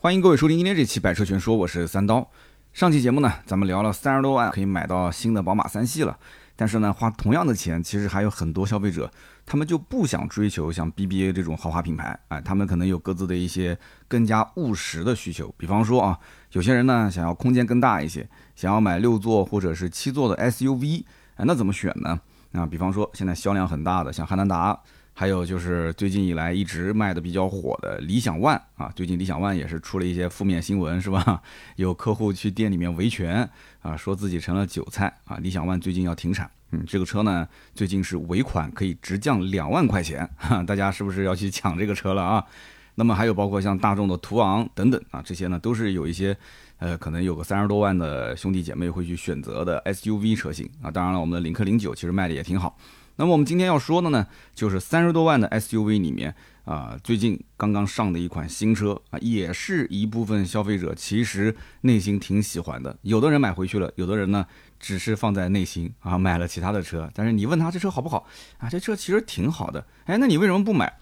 欢迎各位收听今天这期《百车全说》，我是三刀。上期节目呢，咱们聊了三十多万可以买到新的宝马三系了，但是呢，花同样的钱，其实还有很多消费者，他们就不想追求像 BBA 这种豪华品牌，哎，他们可能有各自的一些更加务实的需求。比方说啊，有些人呢想要空间更大一些，想要买六座或者是七座的 SUV，哎，那怎么选呢？啊，比方说现在销量很大的像汉兰达。还有就是最近以来一直卖的比较火的理想 ONE 啊，最近理想 ONE 也是出了一些负面新闻，是吧？有客户去店里面维权啊，说自己成了韭菜啊。理想 ONE 最近要停产，嗯，这个车呢最近是尾款可以直降两万块钱，哈，大家是不是要去抢这个车了啊？那么还有包括像大众的途昂等等啊，这些呢都是有一些呃可能有个三十多万的兄弟姐妹会去选择的 SUV 车型啊。当然了，我们的领克零九其实卖的也挺好。那么我们今天要说的呢，就是三十多万的 SUV 里面啊，最近刚刚上的一款新车啊，也是一部分消费者其实内心挺喜欢的。有的人买回去了，有的人呢只是放在内心啊，买了其他的车。但是你问他这车好不好啊？这车其实挺好的。哎，那你为什么不买？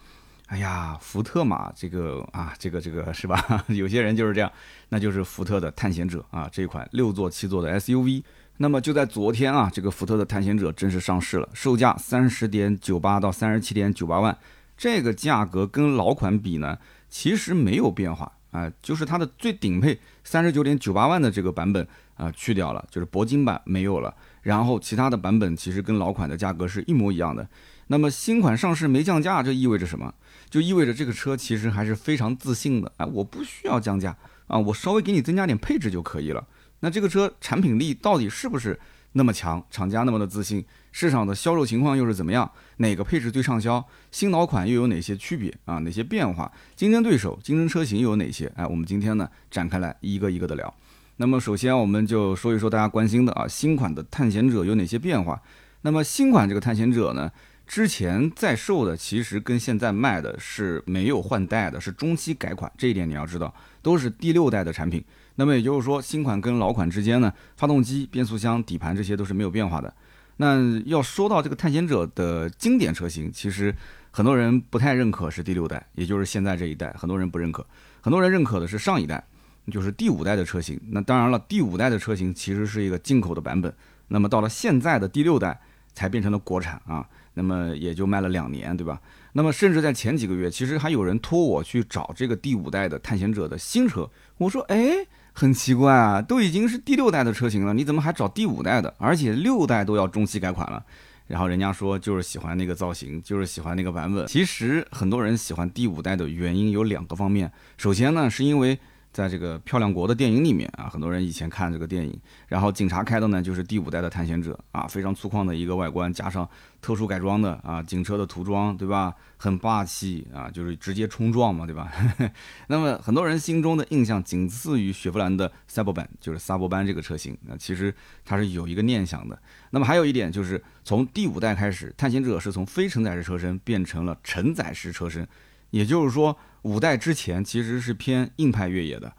哎呀，福特嘛，这个啊，这个这个是吧？有些人就是这样，那就是福特的探险者啊，这款六座七座的 SUV。那么就在昨天啊，这个福特的探险者正式上市了，售价三十点九八到三十七点九八万，这个价格跟老款比呢，其实没有变化啊，就是它的最顶配三十九点九八万的这个版本啊去掉了，就是铂金版没有了，然后其他的版本其实跟老款的价格是一模一样的。那么新款上市没降价，这意味着什么？就意味着这个车其实还是非常自信的，哎，我不需要降价啊，我稍微给你增加点配置就可以了。那这个车产品力到底是不是那么强？厂家那么的自信，市场的销售情况又是怎么样？哪个配置最畅销？新老款又有哪些区别啊？哪些变化？竞争对手、竞争车型又有哪些？哎，我们今天呢展开来一个一个的聊。那么首先我们就说一说大家关心的啊，新款的探险者有哪些变化？那么新款这个探险者呢，之前在售的其实跟现在卖的是没有换代的，是中期改款，这一点你要知道，都是第六代的产品。那么也就是说，新款跟老款之间呢，发动机、变速箱、底盘这些都是没有变化的。那要说到这个探险者的经典车型，其实很多人不太认可是第六代，也就是现在这一代，很多人不认可。很多人认可的是上一代，就是第五代的车型。那当然了，第五代的车型其实是一个进口的版本。那么到了现在的第六代才变成了国产啊，那么也就卖了两年，对吧？那么甚至在前几个月，其实还有人托我去找这个第五代的探险者的新车。我说，哎。很奇怪啊，都已经是第六代的车型了，你怎么还找第五代的？而且六代都要中期改款了，然后人家说就是喜欢那个造型，就是喜欢那个版本。其实很多人喜欢第五代的原因有两个方面，首先呢是因为。在这个漂亮国的电影里面啊，很多人以前看这个电影，然后警察开的呢就是第五代的探险者啊，非常粗犷的一个外观，加上特殊改装的啊警车的涂装，对吧？很霸气啊，就是直接冲撞嘛，对吧？那么很多人心中的印象仅次于雪佛兰的赛博版，就是萨博班这个车型，那其实它是有一个念想的。那么还有一点就是从第五代开始，探险者是从非承载式车身变成了承载式车身。也就是说，五代之前其实是偏硬派越野的，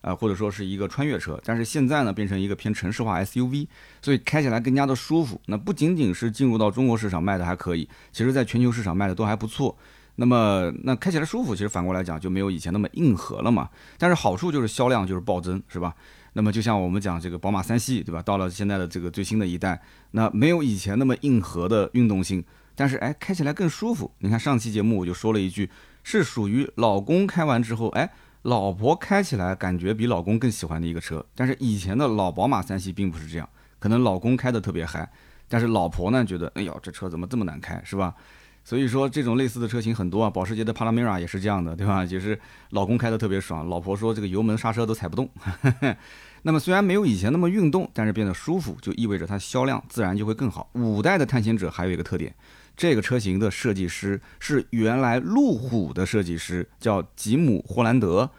啊，或者说是一个穿越车，但是现在呢变成一个偏城市化 SUV，所以开起来更加的舒服。那不仅仅是进入到中国市场卖的还可以，其实在全球市场卖的都还不错。那么那开起来舒服，其实反过来讲就没有以前那么硬核了嘛。但是好处就是销量就是暴增，是吧？那么就像我们讲这个宝马三系，对吧？到了现在的这个最新的一代，那没有以前那么硬核的运动性，但是哎，开起来更舒服。你看上期节目我就说了一句。是属于老公开完之后，哎，老婆开起来感觉比老公更喜欢的一个车。但是以前的老宝马三系并不是这样，可能老公开的特别嗨，但是老婆呢觉得，哎呦，这车怎么这么难开，是吧？所以说这种类似的车型很多啊，保时捷的帕拉梅拉也是这样的，对吧？就是老公开的特别爽，老婆说这个油门刹车都踩不动。那么虽然没有以前那么运动，但是变得舒服，就意味着它销量自然就会更好。五代的探险者还有一个特点。这个车型的设计师是原来路虎的设计师，叫吉姆·霍兰德。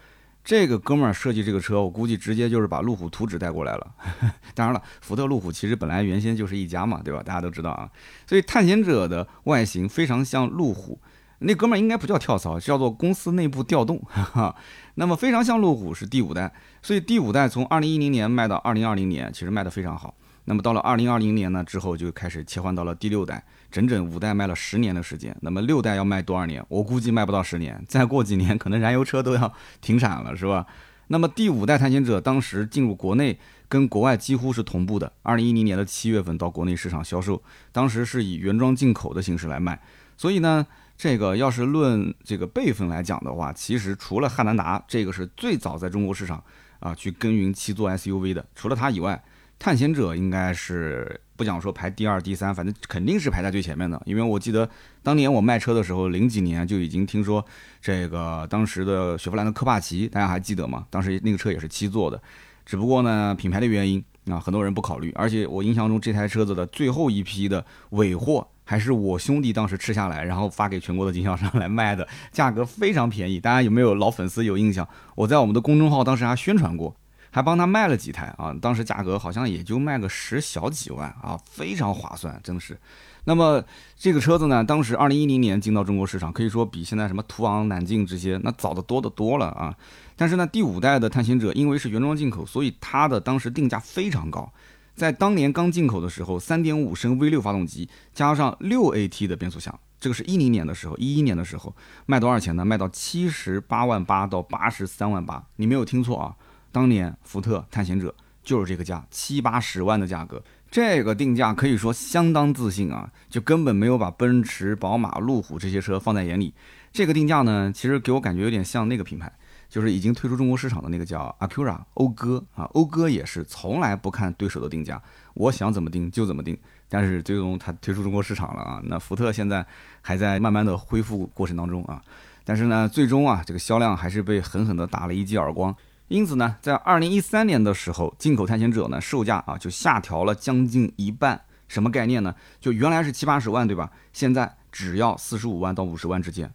这个哥们儿设计这个车，我估计直接就是把路虎图纸带过来了。当然了，福特、路虎其实本来原先就是一家嘛，对吧？大家都知道啊。所以探险者的外形非常像路虎，那哥们儿应该不叫跳槽，叫做公司内部调动。那么非常像路虎是第五代，所以第五代从二零一零年卖到二零二零年，其实卖得非常好。那么到了二零二零年呢之后，就开始切换到了第六代，整整五代卖了十年的时间。那么六代要卖多少年？我估计卖不到十年，再过几年可能燃油车都要停产了，是吧？那么第五代探险者当时进入国内，跟国外几乎是同步的。二零一零年的七月份到国内市场销售，当时是以原装进口的形式来卖。所以呢，这个要是论这个辈分来讲的话，其实除了汉兰达这个是最早在中国市场啊去耕耘七座 SUV 的，除了它以外，探险者应该是不讲说排第二、第三，反正肯定是排在最前面的。因为我记得当年我卖车的时候，零几年就已经听说这个当时的雪佛兰的科帕奇，大家还记得吗？当时那个车也是七座的，只不过呢，品牌的原因啊，很多人不考虑。而且我印象中这台车子的最后一批的尾货。还是我兄弟当时吃下来，然后发给全国的经销商来卖的，价格非常便宜。大家有没有老粉丝有印象？我在我们的公众号当时还宣传过，还帮他卖了几台啊。当时价格好像也就卖个十小几万啊，非常划算，真的是。那么这个车子呢，当时二零一零年进到中国市场，可以说比现在什么途昂、揽境这些那早的多的多了啊。但是呢，第五代的探险者因为是原装进口，所以它的当时定价非常高。在当年刚进口的时候，三点五升 V 六发动机加上六 AT 的变速箱，这个是一零年的时候，一一年的时候卖多少钱呢？卖到七十八万八到八十三万八，你没有听错啊！当年福特探险者就是这个价，七八十万的价格，这个定价可以说相当自信啊，就根本没有把奔驰、宝马、路虎这些车放在眼里。这个定价呢，其实给我感觉有点像那个品牌。就是已经退出中国市场的那个叫 Acura 讴歌啊，讴歌也是从来不看对手的定价，我想怎么定就怎么定。但是最终它退出中国市场了啊。那福特现在还在慢慢的恢复过程当中啊。但是呢，最终啊，这个销量还是被狠狠的打了一记耳光。因此呢，在二零一三年的时候，进口探险者呢售价啊就下调了将近一半。什么概念呢？就原来是七八十万对吧？现在只要四十五万到五十万之间。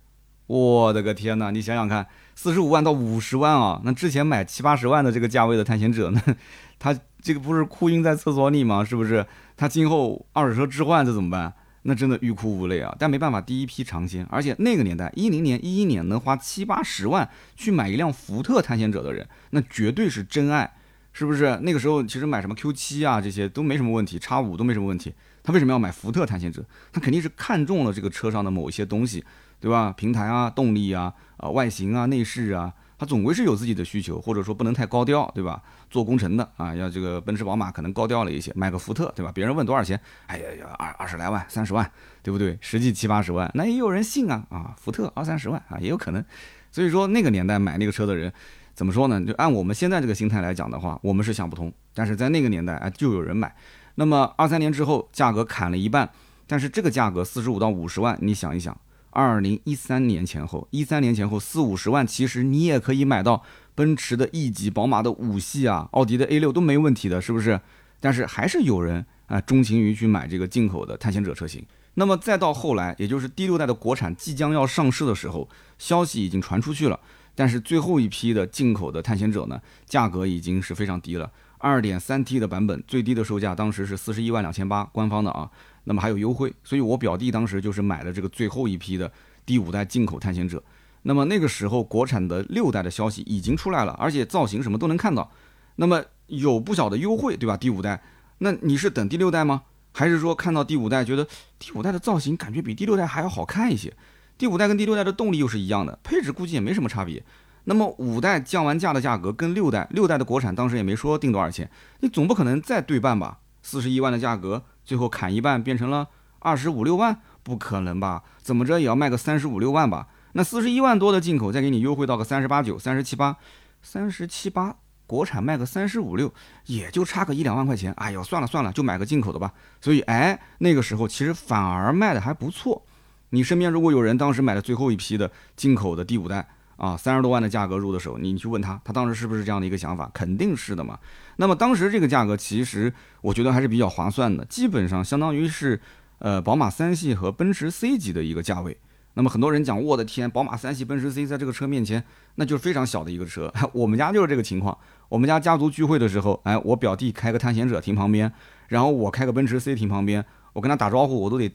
我的个天哪！你想想看。四十五万到五十万啊，那之前买七八十万的这个价位的探险者，那 他这个不是哭晕在厕所里吗？是不是？他今后二手车置换这怎么办？那真的欲哭无泪啊！但没办法，第一批尝鲜，而且那个年代一零年、一一年能花七八十万去买一辆福特探险者的人，那绝对是真爱，是不是？那个时候其实买什么 Q 七啊这些都没什么问题，叉五都没什么问题。他为什么要买福特探险者？他肯定是看中了这个车上的某一些东西。对吧？平台啊，动力啊，啊，外形啊，内饰啊，他总归是有自己的需求，或者说不能太高调，对吧？做工程的啊，要这个奔驰、宝马可能高调了一些，买个福特，对吧？别人问多少钱，哎呀呀，二二十来万、三十万，对不对？实际七八十万，那也有人信啊啊，福特二三十万啊，也有可能。所以说那个年代买那个车的人，怎么说呢？就按我们现在这个心态来讲的话，我们是想不通。但是在那个年代啊，就有人买。那么二三年之后，价格砍了一半，但是这个价格四十五到五十万，你想一想。二零一三年前后，一三年前后四五十万，其实你也可以买到奔驰的 E 级、宝马的五系啊、奥迪的 A 六都没问题的，是不是？但是还是有人啊钟情于去买这个进口的探险者车型。那么再到后来，也就是第六代的国产即将要上市的时候，消息已经传出去了，但是最后一批的进口的探险者呢，价格已经是非常低了。二点三 T 的版本最低的售价当时是四十一万两千八，官方的啊。那么还有优惠，所以我表弟当时就是买了这个最后一批的第五代进口探险者。那么那个时候国产的六代的消息已经出来了，而且造型什么都能看到。那么有不小的优惠，对吧？第五代，那你是等第六代吗？还是说看到第五代觉得第五代的造型感觉比第六代还要好看一些？第五代跟第六代的动力又是一样的，配置估计也没什么差别。那么五代降完价的价格跟六代，六代的国产当时也没说定多少钱，你总不可能再对半吧？四十一万的价格。最后砍一半变成了二十五六万，不可能吧？怎么着也要卖个三十五六万吧？那四十一万多的进口，再给你优惠到个三十八九、三十七八、三十七八，国产卖个三十五六，也就差个一两万块钱。哎呦，算了算了，就买个进口的吧。所以，哎，那个时候其实反而卖的还不错。你身边如果有人当时买的最后一批的进口的第五代。啊，三十多万的价格入的手，你去问他，他当时是不是这样的一个想法？肯定是的嘛。那么当时这个价格，其实我觉得还是比较划算的，基本上相当于是，呃，宝马三系和奔驰 C 级的一个价位。那么很多人讲，我的天，宝马三系、奔驰 C 在这个车面前，那就是非常小的一个车。我们家就是这个情况。我们家家族聚会的时候，哎，我表弟开个探险者停旁边，然后我开个奔驰 C 停旁边，我跟他打招呼，我都得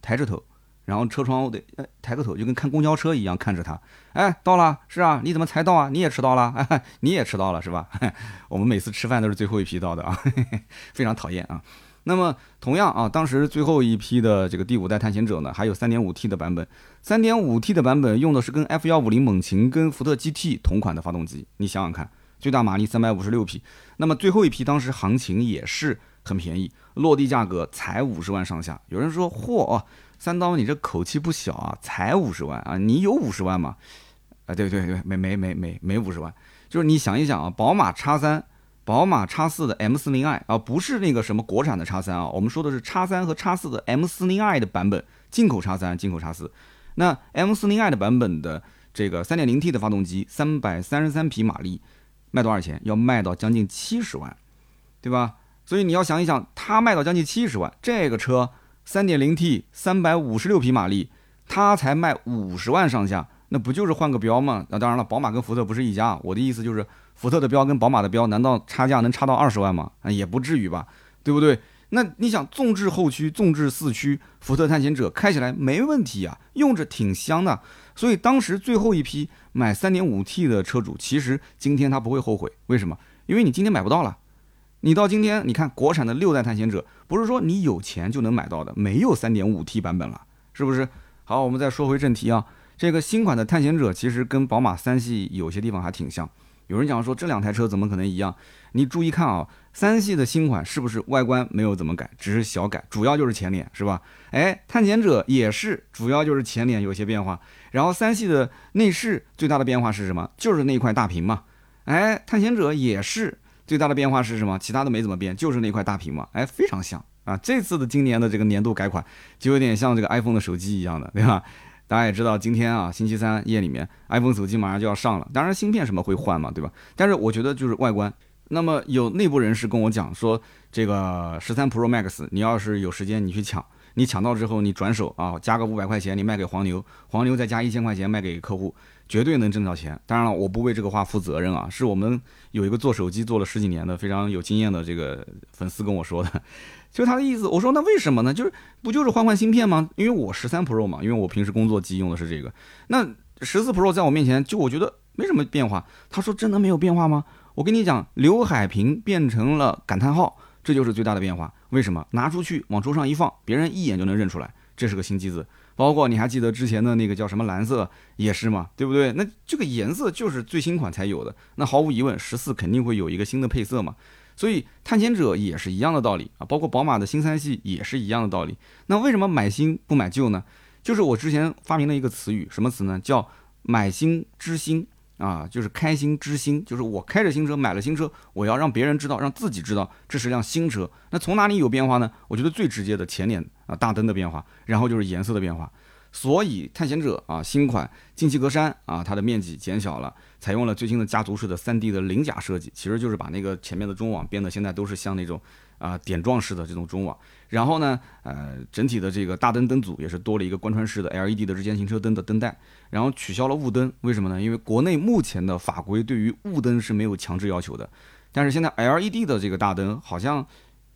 抬着头。然后车窗得抬个头，就跟看公交车一样看着他。哎，到了，是啊，你怎么才到啊？你也迟到了，哎，你也迟到了是吧？我们每次吃饭都是最后一批到的啊，非常讨厌啊。那么同样啊，当时最后一批的这个第五代探险者呢，还有 3.5T 的版本，3.5T 的版本用的是跟 F150 猛禽跟福特 GT 同款的发动机，你想想看，最大马力356匹。那么最后一批当时行情也是很便宜，落地价格才五十万上下。有人说，嚯！三刀，你这口气不小啊！才五十万啊？你有五十万吗？啊，对对对，没没没没没五十万。就是你想一想啊，宝马叉三、宝马叉四的 M 四零 i 啊，不是那个什么国产的叉三啊，我们说的是叉三和叉四的 M 四零 i 的版本，进口叉三、进口叉四。那 M 四零 i 的版本的这个三点零 T 的发动机，三百三十三匹马力，卖多少钱？要卖到将近七十万，对吧？所以你要想一想，它卖到将近七十万，这个车。三点零 T，三百五十六匹马力，它才卖五十万上下，那不就是换个标吗？那当然了，宝马跟福特不是一家。我的意思就是，福特的标跟宝马的标，难道差价能差到二十万吗？啊，也不至于吧，对不对？那你想，纵置后驱，纵置四驱，福特探险者开起来没问题啊，用着挺香的。所以当时最后一批买三点五 T 的车主，其实今天他不会后悔，为什么？因为你今天买不到了。你到今天，你看国产的六代探险者，不是说你有钱就能买到的，没有三点五 T 版本了，是不是？好，我们再说回正题啊，这个新款的探险者其实跟宝马三系有些地方还挺像。有人讲说这两台车怎么可能一样？你注意看啊，三系的新款是不是外观没有怎么改，只是小改，主要就是前脸是吧？哎，探险者也是，主要就是前脸有些变化。然后三系的内饰最大的变化是什么？就是那块大屏嘛。哎，探险者也是。最大的变化是什么？其他的没怎么变，就是那块大屏嘛，哎，非常像啊！这次的今年的这个年度改款，就有点像这个 iPhone 的手机一样的，对吧？大家也知道，今天啊，星期三夜里面，iPhone 手机马上就要上了，当然芯片什么会换嘛，对吧？但是我觉得就是外观。那么有内部人士跟我讲说，这个十三 Pro Max，你要是有时间，你去抢。你抢到之后，你转手啊，加个五百块钱，你卖给黄牛，黄牛再加一千块钱卖给客户，绝对能挣到钱。当然了，我不为这个话负责任啊，是我们有一个做手机做了十几年的非常有经验的这个粉丝跟我说的，就他的意思。我说那为什么呢？就是不就是换换芯片吗？因为我十三 Pro 嘛，因为我平时工作机用的是这个。那十四 Pro 在我面前就我觉得没什么变化。他说真的没有变化吗？我跟你讲，刘海屏变成了感叹号。这就是最大的变化，为什么拿出去往桌上一放，别人一眼就能认出来，这是个新机子。包括你还记得之前的那个叫什么蓝色也是嘛，对不对？那这个颜色就是最新款才有的。那毫无疑问，十四肯定会有一个新的配色嘛。所以探险者也是一样的道理啊，包括宝马的新三系也是一样的道理。那为什么买新不买旧呢？就是我之前发明了一个词语，什么词呢？叫买新知新。啊，就是开心之心，就是我开着新车买了新车，我要让别人知道，让自己知道这是辆新车。那从哪里有变化呢？我觉得最直接的前脸啊大灯的变化，然后就是颜色的变化。所以探险者啊新款进气格栅啊它的面积减小了，采用了最新的家族式的 3D 的鳞甲设计，其实就是把那个前面的中网变得现在都是像那种。啊，点状式的这种中网，然后呢，呃，整体的这个大灯灯组也是多了一个贯穿式的 LED 的日间行车灯的灯带，然后取消了雾灯，为什么呢？因为国内目前的法规对于雾灯是没有强制要求的，但是现在 LED 的这个大灯好像，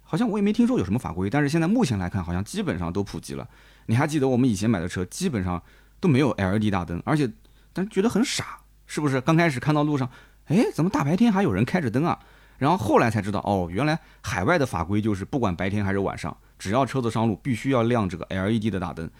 好像我也没听说有什么法规，但是现在目前来看，好像基本上都普及了。你还记得我们以前买的车基本上都没有 LED 大灯，而且，但觉得很傻，是不是？刚开始看到路上，哎，怎么大白天还有人开着灯啊？然后后来才知道，哦，原来海外的法规就是不管白天还是晚上，只要车子上路，必须要亮这个 LED 的大灯。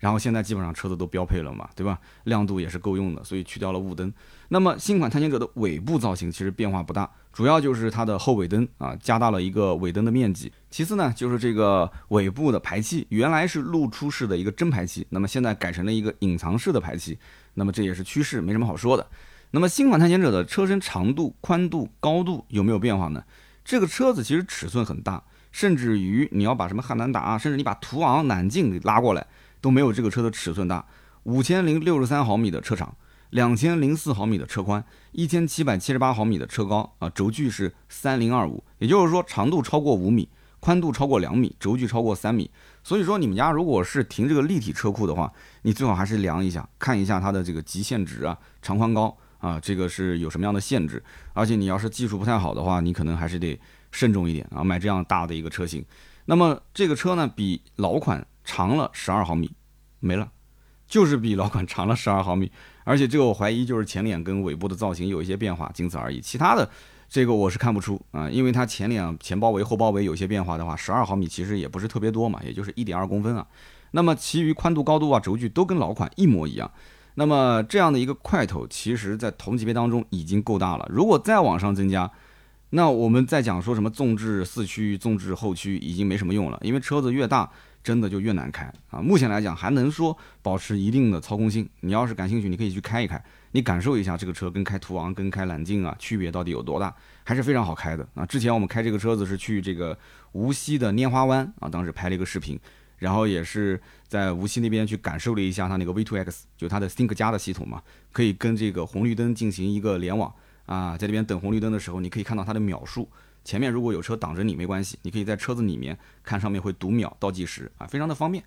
然后现在基本上车子都标配了嘛，对吧？亮度也是够用的，所以去掉了雾灯。那么新款探险者的尾部造型其实变化不大，主要就是它的后尾灯啊，加大了一个尾灯的面积。其次呢，就是这个尾部的排气，原来是露出式的一个真排气，那么现在改成了一个隐藏式的排气。那么这也是趋势，没什么好说的。那么新款探险者的车身长度、宽度、高度有没有变化呢？这个车子其实尺寸很大，甚至于你要把什么汉兰达啊，甚至你把途昂、揽境给拉过来，都没有这个车的尺寸大。五千零六十三毫米的车长，两千零四毫米的车宽，一千七百七十八毫米的车高啊，轴距是三零二五，也就是说长度超过五米，宽度超过两米，轴距超过三米。所以说你们家如果是停这个立体车库的话，你最好还是量一下，看一下它的这个极限值啊，长宽高。啊，这个是有什么样的限制？而且你要是技术不太好的话，你可能还是得慎重一点啊，买这样大的一个车型。那么这个车呢，比老款长了十二毫米，没了，就是比老款长了十二毫米，而且这个我怀疑就是前脸跟尾部的造型有一些变化，仅此而已。其他的这个我是看不出啊，因为它前脸前包围后包围有些变化的话，十二毫米其实也不是特别多嘛，也就是一点二公分啊。那么其余宽度、高度啊、轴距都跟老款一模一样。那么这样的一个块头，其实在同级别当中已经够大了。如果再往上增加，那我们再讲说什么纵置四驱、纵置后驱已经没什么用了，因为车子越大，真的就越难开啊。目前来讲，还能说保持一定的操控性。你要是感兴趣，你可以去开一开，你感受一下这个车跟开途昂、跟开揽境啊区别到底有多大，还是非常好开的啊。之前我们开这个车子是去这个无锡的拈花湾啊，当时拍了一个视频。然后也是在无锡那边去感受了一下它那个 V2X，就它的 Think 加的系统嘛，可以跟这个红绿灯进行一个联网啊，在这边等红绿灯的时候，你可以看到它的秒数，前面如果有车挡着你没关系，你可以在车子里面看上面会读秒倒计时啊，非常的方便。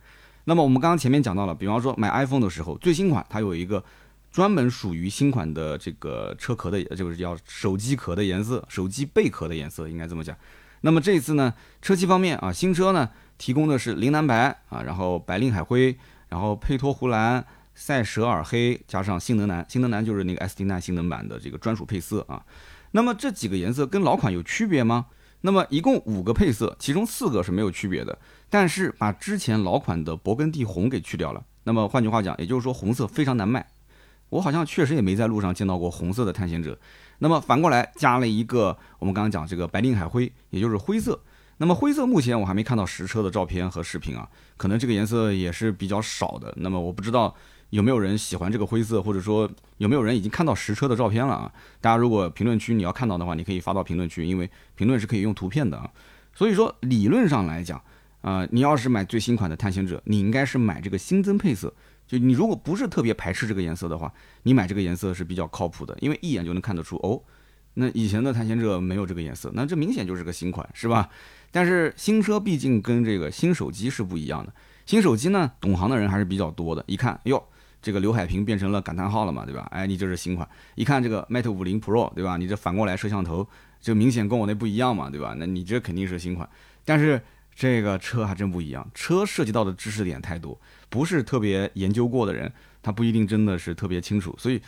那么我们刚刚前面讲到了，比方说买 iPhone 的时候，最新款它有一个专门属于新款的这个车壳的，就是叫手机壳的颜色，手机背壳的颜色应该这么讲。那么这一次呢，车漆方面啊，新车呢。提供的是铃兰白啊，然后白令海灰，然后佩托湖蓝、塞舌尔黑，加上性能蓝。性能蓝就是那个 ST9 性能版的这个专属配色啊。那么这几个颜色跟老款有区别吗？那么一共五个配色，其中四个是没有区别的，但是把之前老款的勃艮第红给去掉了。那么换句话讲，也就是说红色非常难卖。我好像确实也没在路上见到过红色的探险者。那么反过来加了一个我们刚刚讲这个白令海灰，也就是灰色。那么灰色目前我还没看到实车的照片和视频啊，可能这个颜色也是比较少的。那么我不知道有没有人喜欢这个灰色，或者说有没有人已经看到实车的照片了啊？大家如果评论区你要看到的话，你可以发到评论区，因为评论是可以用图片的啊。所以说理论上来讲，啊，你要是买最新款的探险者，你应该是买这个新增配色。就你如果不是特别排斥这个颜色的话，你买这个颜色是比较靠谱的，因为一眼就能看得出哦，那以前的探险者没有这个颜色，那这明显就是个新款，是吧？但是新车毕竟跟这个新手机是不一样的，新手机呢，懂行的人还是比较多的。一看，哟，这个刘海屏变成了感叹号了嘛，对吧？哎，你这是新款。一看这个 Mate 五零 Pro，对吧？你这反过来摄像头，就明显跟我那不一样嘛，对吧？那你这肯定是新款。但是这个车还真不一样，车涉及到的知识点太多，不是特别研究过的人，他不一定真的是特别清楚。所以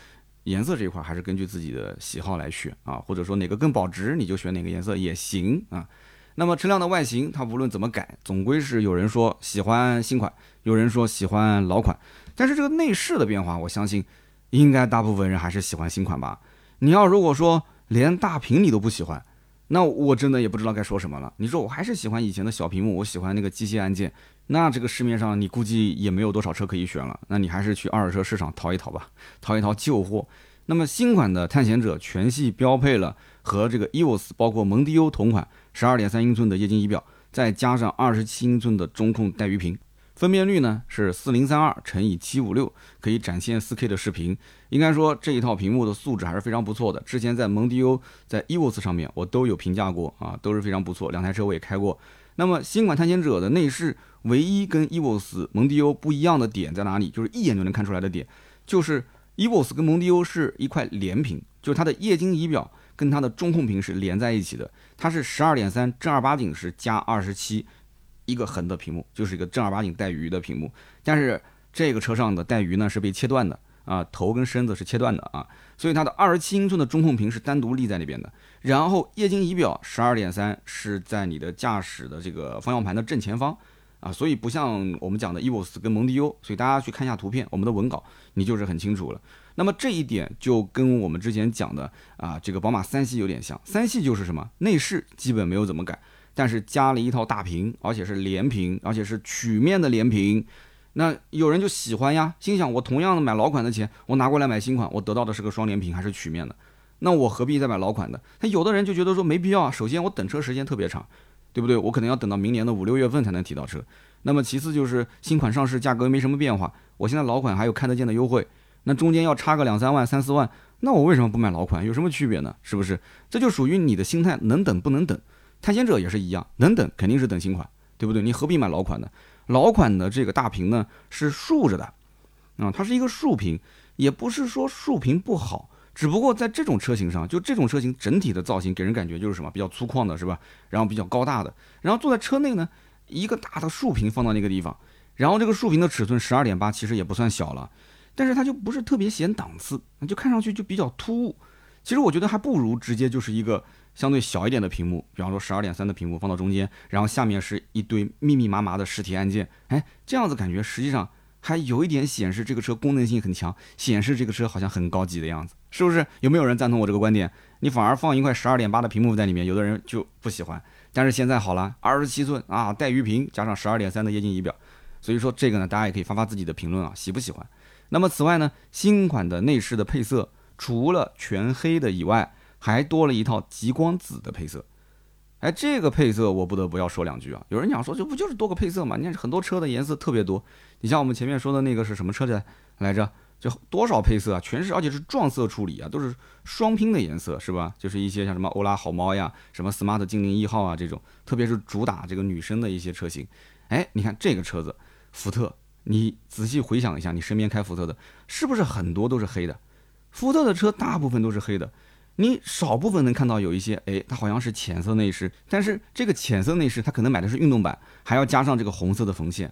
颜色这一块还是根据自己的喜好来选啊，或者说哪个更保值，你就选哪个颜色也行啊。那么车辆的外形，它无论怎么改，总归是有人说喜欢新款，有人说喜欢老款。但是这个内饰的变化，我相信应该大部分人还是喜欢新款吧。你要如果说连大屏你都不喜欢，那我真的也不知道该说什么了。你说我还是喜欢以前的小屏幕，我喜欢那个机械按键，那这个市面上你估计也没有多少车可以选了。那你还是去二手车市场淘一淘吧，淘一淘旧货。那么新款的探险者全系标配了和这个 Eos 包括蒙迪欧同款。十二点三英寸的液晶仪表，再加上二十七英寸的中控带鱼屏，分辨率呢是四零三二乘以七五六，可以展现四 K 的视频。应该说这一套屏幕的素质还是非常不错的。之前在蒙迪欧、在 EVOS 上面我都有评价过啊，都是非常不错。两台车我也开过。那么新款探险者的内饰，唯一跟 EVOS、蒙迪欧不一样的点在哪里？就是一眼就能看出来的点，就是 EVOS 跟蒙迪欧是一块连屏，就是它的液晶仪表。跟它的中控屏是连在一起的，它是十二点三正儿八经是加二十七，一个横的屏幕，就是一个正儿八经带鱼的屏幕。但是这个车上的带鱼呢是被切断的啊，头跟身子是切断的啊，所以它的二十七英寸的中控屏是单独立在那边的。然后液晶仪表十二点三是在你的驾驶的这个方向盘的正前方啊，所以不像我们讲的 EVOS 跟蒙迪欧，所以大家去看一下图片，我们的文稿你就是很清楚了。那么这一点就跟我们之前讲的啊，这个宝马三系有点像。三系就是什么，内饰基本没有怎么改，但是加了一套大屏，而且是连屏，而且是曲面的连屏。那有人就喜欢呀，心想我同样的买老款的钱，我拿过来买新款，我得到的是个双联屏还是曲面的，那我何必再买老款的？那有的人就觉得说没必要啊。首先我等车时间特别长，对不对？我可能要等到明年的五六月份才能提到车。那么其次就是新款上市价格没什么变化，我现在老款还有看得见的优惠。那中间要差个两三万、三四万，那我为什么不买老款？有什么区别呢？是不是？这就属于你的心态，能等不能等。探险者也是一样，能等肯定是等新款，对不对？你何必买老款呢？老款的这个大屏呢是竖着的，啊，它是一个竖屏，也不是说竖屏不好，只不过在这种车型上，就这种车型整体的造型给人感觉就是什么比较粗犷的，是吧？然后比较高大的，然后坐在车内呢，一个大的竖屏放到那个地方。然后这个竖屏的尺寸十二点八其实也不算小了，但是它就不是特别显档次，就看上去就比较突兀。其实我觉得还不如直接就是一个相对小一点的屏幕，比方说十二点三的屏幕放到中间，然后下面是一堆密密麻麻的实体按键，哎，这样子感觉实际上还有一点显示这个车功能性很强，显示这个车好像很高级的样子，是不是？有没有人赞同我这个观点？你反而放一块十二点八的屏幕在里面，有的人就不喜欢。但是现在好了，二十七寸啊，带鱼屏加上十二点三的液晶仪表。所以说这个呢，大家也可以发发自己的评论啊，喜不喜欢？那么此外呢，新款的内饰的配色除了全黑的以外，还多了一套极光紫的配色。哎，这个配色我不得不要说两句啊。有人讲说这不就是多个配色吗？你看很多车的颜色特别多。你像我们前面说的那个是什么车的来着？就多少配色啊？全是而且是撞色处理啊，都是双拼的颜色是吧？就是一些像什么欧拉好猫呀，什么 smart 精灵一号啊这种，特别是主打这个女生的一些车型。哎，你看这个车子。福特，你仔细回想一下，你身边开福特的，是不是很多都是黑的？福特的车大部分都是黑的，你少部分能看到有一些，哎，它好像是浅色内饰，但是这个浅色内饰它可能买的是运动版，还要加上这个红色的缝线。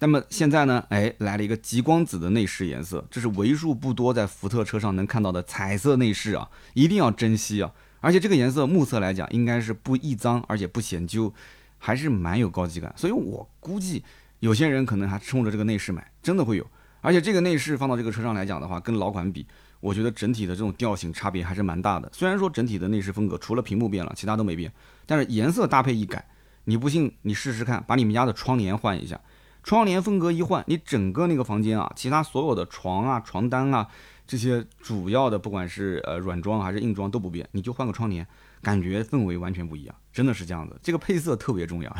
那么现在呢，哎，来了一个极光紫的内饰颜色，这是为数不多在福特车上能看到的彩色内饰啊，一定要珍惜啊！而且这个颜色目测来讲，应该是不易脏，而且不显旧，还是蛮有高级感，所以我估计。有些人可能还冲着这个内饰买，真的会有。而且这个内饰放到这个车上来讲的话，跟老款比，我觉得整体的这种调性差别还是蛮大的。虽然说整体的内饰风格除了屏幕变了，其他都没变，但是颜色搭配一改，你不信你试试看，把你们家的窗帘换一下，窗帘风格一换，你整个那个房间啊，其他所有的床啊、床单啊这些主要的，不管是呃软装还是硬装都不变，你就换个窗帘。感觉氛围完全不一样，真的是这样子。这个配色特别重要，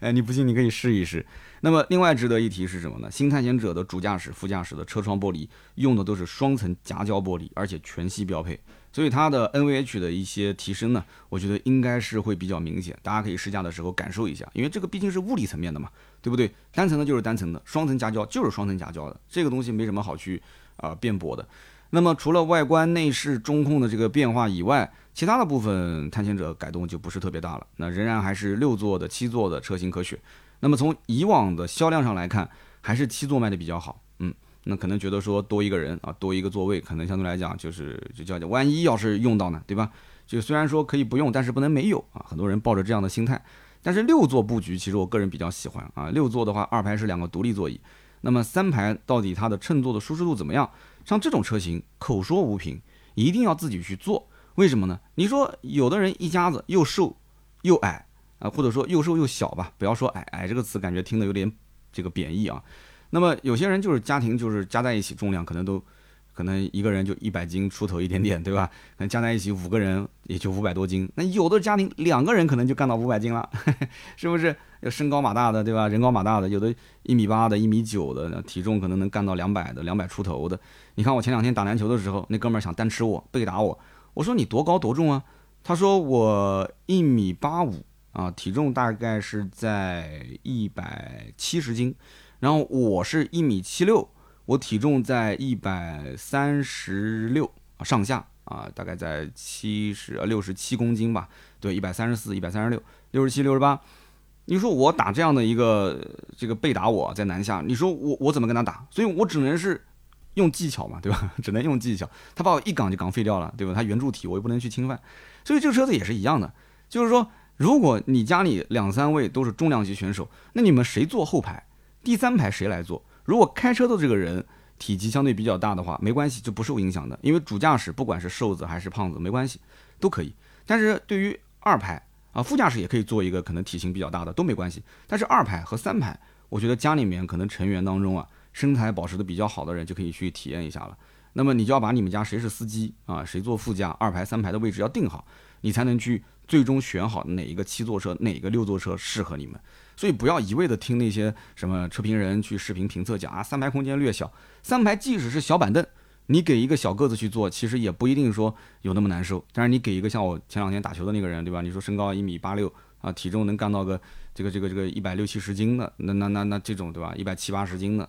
哎，你不信你可以试一试。那么，另外值得一提是什么呢？新探险者的主驾驶、副驾驶的车窗玻璃用的都是双层夹胶玻璃，而且全系标配，所以它的 NVH 的一些提升呢，我觉得应该是会比较明显。大家可以试驾的时候感受一下，因为这个毕竟是物理层面的嘛，对不对？单层的就是单层的，双层夹胶就是双层夹胶的，这个东西没什么好去啊辩驳的。那么，除了外观内饰中控的这个变化以外，其他的部分探险者改动就不是特别大了，那仍然还是六座的、七座的车型可选。那么从以往的销量上来看，还是七座卖的比较好。嗯，那可能觉得说多一个人啊，多一个座位，可能相对来讲就是就叫叫万一要是用到呢，对吧？就虽然说可以不用，但是不能没有啊。很多人抱着这样的心态。但是六座布局其实我个人比较喜欢啊。六座的话，二排是两个独立座椅，那么三排到底它的乘坐的舒适度怎么样？像这种车型，口说无凭，一定要自己去坐。为什么呢？你说有的人一家子又瘦又矮啊，或者说又瘦又小吧，不要说矮矮这个词，感觉听得有点这个贬义啊。那么有些人就是家庭就是加在一起重量可能都可能一个人就一百斤出头一点点，对吧？可能加在一起五个人也就五百多斤。那有的家庭两个人可能就干到五百斤了，是不是？要身高马大的，对吧？人高马大的，有的一米八的、一米九的，体重可能能干到两百的、两百出头的。你看我前两天打篮球的时候，那哥们儿想单吃我，背打我。我说你多高多重啊？他说我一米八五啊，体重大概是在一百七十斤，然后我是一米七六，我体重在一百三十六上下啊，大概在七十六十七公斤吧，对，一百三十四、一百三十六、六十七、六十八。你说我打这样的一个这个被打我在南下，你说我我怎么跟他打？所以我只能是。用技巧嘛，对吧？只能用技巧。他把我一杠就杠废掉了，对吧？他圆柱体，我又不能去侵犯。所以这个车子也是一样的，就是说，如果你家里两三位都是重量级选手，那你们谁坐后排？第三排谁来坐？如果开车的这个人体积相对比较大的话，没关系，就不受影响的，因为主驾驶不管是瘦子还是胖子没关系，都可以。但是对于二排啊，副驾驶也可以坐一个可能体型比较大的都没关系。但是二排和三排，我觉得家里面可能成员当中啊。身材保持的比较好的人就可以去体验一下了。那么你就要把你们家谁是司机啊，谁坐副驾，二排三排的位置要定好，你才能去最终选好哪一个七座车，哪个六座车适合你们。所以不要一味的听那些什么车评人去视频评测讲啊，三排空间略小，三排即使是小板凳，你给一个小个子去坐，其实也不一定说有那么难受。但是你给一个像我前两天打球的那个人，对吧？你说身高一米八六啊，体重能干到个这个这个这个一百六七十斤的，那那那那这种对吧？一百七八十斤的。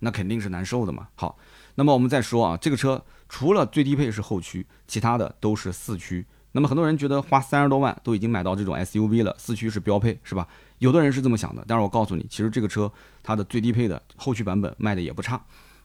那肯定是难受的嘛。好，那么我们再说啊，这个车除了最低配是后驱，其他的都是四驱，那么很多人觉得花三十多万都已经买到这种 SUV 了，四驱是标配，是吧？有的人是这么想的，但是我告诉你，其实这个车它的最低配的后驱版本卖的也不差。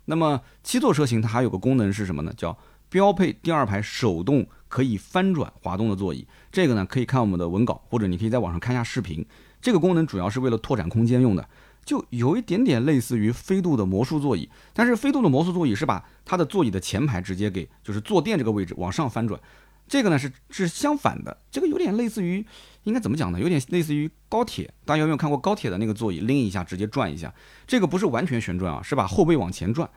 那么七座车型它还有个功能是什么呢？叫标配第二排手动可以翻转滑动的座椅。这个呢可以看我们的文稿，或者你可以在网上看一下视频。这个功能主要是为了拓展空间用的，就有一点点类似于飞度的魔术座椅。但是飞度的魔术座椅是把它的座椅的前排直接给就是坐垫这个位置往上翻转。这个呢是是相反的，这个有点类似于，应该怎么讲呢？有点类似于高铁，大家有没有看过高铁的那个座椅，拎一下直接转一下？这个不是完全旋转啊，是把后背往前转。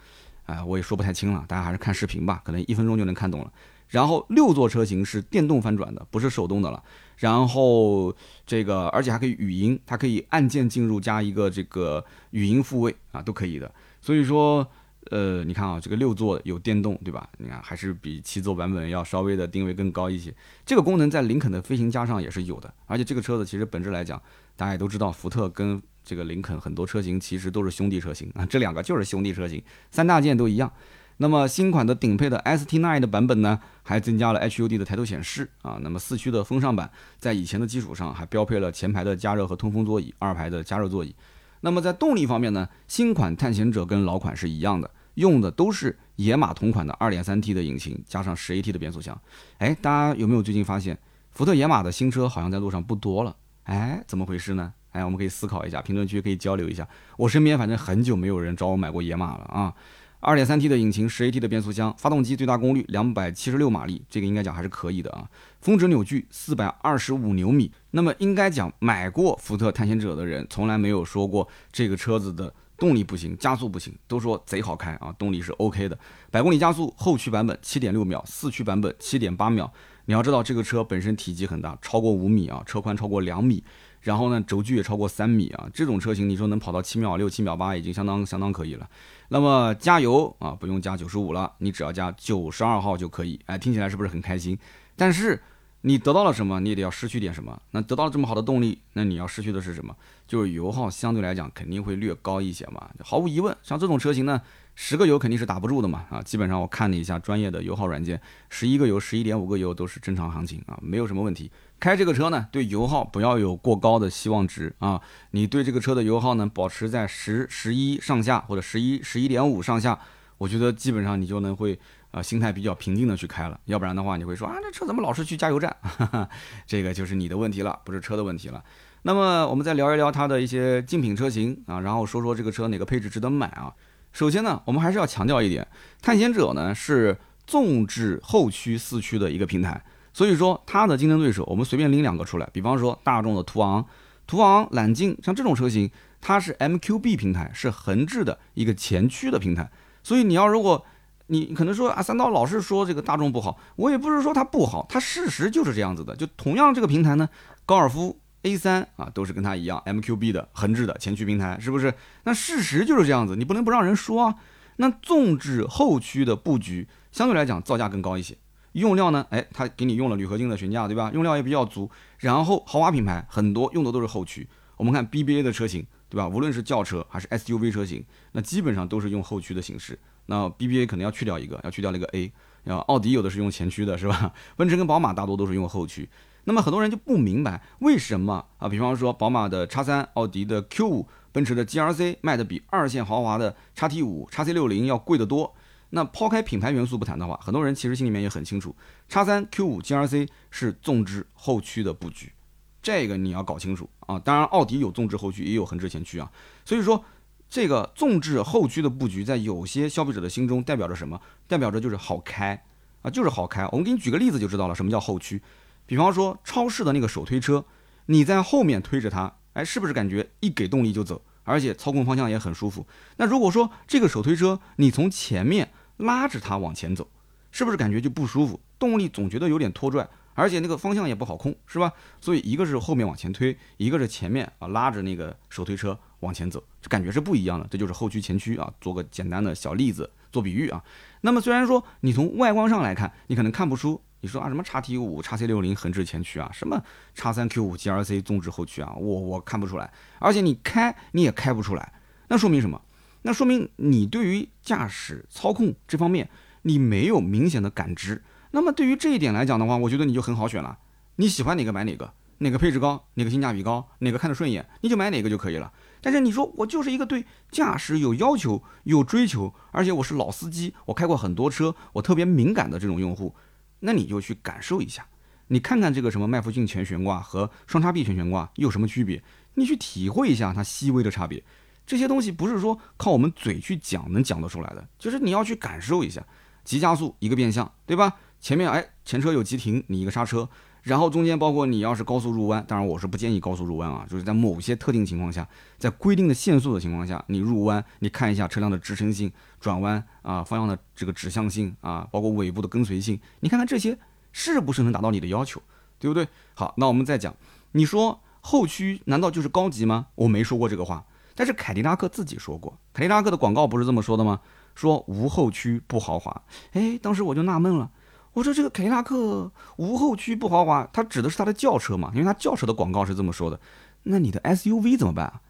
啊，我也说不太清了，大家还是看视频吧，可能一分钟就能看懂了。然后六座车型是电动翻转的，不是手动的了。然后这个而且还可以语音，它可以按键进入加一个这个语音复位啊，都可以的。所以说。呃，你看啊，这个六座有电动，对吧？你看还是比七座版本要稍微的定位更高一些。这个功能在林肯的飞行家上也是有的。而且这个车子其实本质来讲，大家也都知道，福特跟这个林肯很多车型其实都是兄弟车型啊，这两个就是兄弟车型，三大件都一样。那么新款的顶配的 ST9 的版本呢，还增加了 HUD 的抬头显示啊。那么四驱的风尚版在以前的基础上还标配了前排的加热和通风座椅，二排的加热座椅。那么在动力方面呢，新款探险者跟老款是一样的。用的都是野马同款的 2.3T 的引擎，加上 10AT 的变速箱。哎，大家有没有最近发现，福特野马的新车好像在路上不多了？哎，怎么回事呢？哎，我们可以思考一下，评论区可以交流一下。我身边反正很久没有人找我买过野马了啊。2.3T 的引擎，10AT 的变速箱，发动机最大功率276马力，这个应该讲还是可以的啊。峰值扭矩425牛米。那么应该讲，买过福特探险者的人从来没有说过这个车子的。动力不行，加速不行，都说贼好开啊！动力是 OK 的，百公里加速，后驱版本七点六秒，四驱版本七点八秒。你要知道，这个车本身体积很大，超过五米啊，车宽超过两米，然后呢，轴距也超过三米啊。这种车型，你说能跑到七秒六、七秒八，已经相当相当可以了。那么加油啊，不用加九十五了，你只要加九十二号就可以。哎，听起来是不是很开心？但是。你得到了什么，你也得要失去点什么。那得到了这么好的动力，那你要失去的是什么？就是油耗相对来讲肯定会略高一些嘛。毫无疑问，像这种车型呢，十个油肯定是打不住的嘛。啊，基本上我看了一下专业的油耗软件，十一个油、十一点五个油都是正常行情啊，没有什么问题。开这个车呢，对油耗不要有过高的希望值啊。你对这个车的油耗呢，保持在十、十一上下或者十一、十一点五上下，我觉得基本上你就能会。啊，心态比较平静的去开了，要不然的话你会说啊，这车怎么老是去加油站？这个就是你的问题了，不是车的问题了。那么我们再聊一聊它的一些竞品车型啊，然后说说这个车哪个配置值得买啊。首先呢，我们还是要强调一点，探险者呢是纵置后驱四驱的一个平台，所以说它的竞争对手，我们随便拎两个出来，比方说大众的途昂、途昂揽境，像这种车型，它是 MQB 平台，是横置的一个前驱的平台，所以你要如果你可能说啊，三刀老是说这个大众不好，我也不是说它不好，它事实就是这样子的。就同样这个平台呢，高尔夫 A3 啊，都是跟它一样 MQB 的横置的前驱平台，是不是？那事实就是这样子，你不能不让人说啊。那纵置后驱的布局相对来讲造价更高一些，用料呢，哎，它给你用了铝合金的悬架，对吧？用料也比较足。然后豪华品牌很多用的都是后驱，我们看 BBA 的车型，对吧？无论是轿车还是 SUV 车型，那基本上都是用后驱的形式。那 BBA 可能要去掉一个，要去掉那个 A，要奥迪有的是用前驱的，是吧？奔驰跟宝马大多都是用后驱。那么很多人就不明白为什么啊？比方说宝马的叉三、奥迪的 Q 五、奔驰的 GRC 卖的比二线豪华的叉 T 五、叉 C 六零要贵得多。那抛开品牌元素不谈的话，很多人其实心里面也很清楚，叉三、Q 五、GRC 是纵置后驱的布局，这个你要搞清楚啊。当然，奥迪有纵置后驱，也有横置前驱啊。所以说。这个纵置后驱的布局，在有些消费者的心中代表着什么？代表着就是好开啊，就是好开。我们给你举个例子就知道了，什么叫后驱？比方说超市的那个手推车，你在后面推着它，哎，是不是感觉一给动力就走，而且操控方向也很舒服？那如果说这个手推车你从前面拉着它往前走，是不是感觉就不舒服？动力总觉得有点拖拽，而且那个方向也不好控，是吧？所以一个是后面往前推，一个是前面啊拉着那个手推车。往前走，这感觉是不一样的。这就是后驱前驱啊，做个简单的小例子做比喻啊。那么虽然说你从外观上来看，你可能看不出，你说啊什么叉 T 五、叉 C 六零横置前驱啊，什么叉三 Q 五 GRC 纵置后驱啊，我我看不出来。而且你开你也开不出来，那说明什么？那说明你对于驾驶操控这方面你没有明显的感知，那么对于这一点来讲的话，我觉得你就很好选了，你喜欢哪个买哪个，哪个配置高，哪个性价比高，哪个看着顺眼，你就买哪个就可以了。但是你说我就是一个对驾驶有要求、有追求，而且我是老司机，我开过很多车，我特别敏感的这种用户，那你就去感受一下，你看看这个什么麦弗逊前悬挂和双叉臂前悬挂有什么区别，你去体会一下它细微的差别。这些东西不是说靠我们嘴去讲能讲得出来的，就是你要去感受一下，急加速一个变向，对吧？前面哎前车有急停，你一个刹车。然后中间包括你要是高速入弯，当然我是不建议高速入弯啊，就是在某些特定情况下，在规定的限速的情况下，你入弯，你看一下车辆的支撑性、转弯啊、方向的这个指向性啊，包括尾部的跟随性，你看看这些是不是能达到你的要求，对不对？好，那我们再讲，你说后驱难道就是高级吗？我没说过这个话，但是凯迪拉克自己说过，凯迪拉克的广告不是这么说的吗？说无后驱不豪华。哎，当时我就纳闷了。我说这个凯迪拉克无后驱不豪华，它指的是它的轿车嘛？因为它轿车的广告是这么说的。那你的 SUV 怎么办？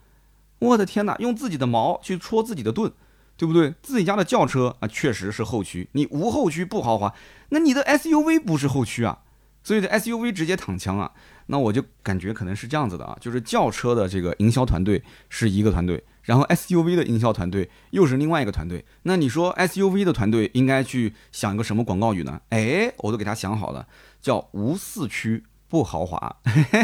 我的天哪，用自己的毛去戳自己的盾，对不对？自己家的轿车啊，确实是后驱，你无后驱不豪华，那你的 SUV 不是后驱啊？所以这 SUV 直接躺枪啊！那我就感觉可能是这样子的啊，就是轿车的这个营销团队是一个团队。然后 SUV 的营销团队又是另外一个团队，那你说 SUV 的团队应该去想一个什么广告语呢？哎，我都给他想好了，叫无四驱不豪华。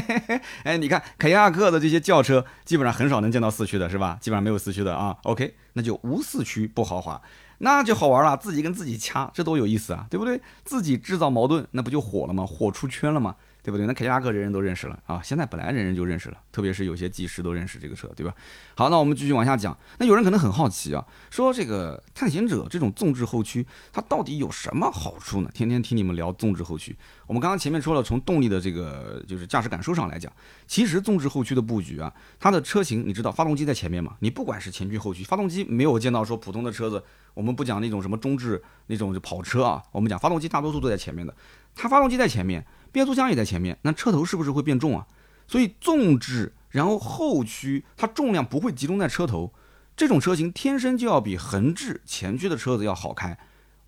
哎，你看凯迪拉克的这些轿车，基本上很少能见到四驱的，是吧？基本上没有四驱的啊。OK，那就无四驱不豪华，那就好玩了，自己跟自己掐，这多有意思啊，对不对？自己制造矛盾，那不就火了吗？火出圈了吗？对不对？那凯迪拉克人人都认识了啊！现在本来人人就认识了，特别是有些技师都认识这个车，对吧？好，那我们继续往下讲。那有人可能很好奇啊，说这个探险者这种纵置后驱，它到底有什么好处呢？天天听你们聊纵置后驱，我们刚刚前面说了，从动力的这个就是驾驶感受上来讲，其实纵置后驱的布局啊，它的车型你知道，发动机在前面嘛？你不管是前驱后驱，发动机没有见到说普通的车子，我们不讲那种什么中置那种就跑车啊，我们讲发动机大多数都在前面的，它发动机在前面。变速箱也在前面，那车头是不是会变重啊？所以纵置，然后后驱，它重量不会集中在车头。这种车型天生就要比横置前驱的车子要好开。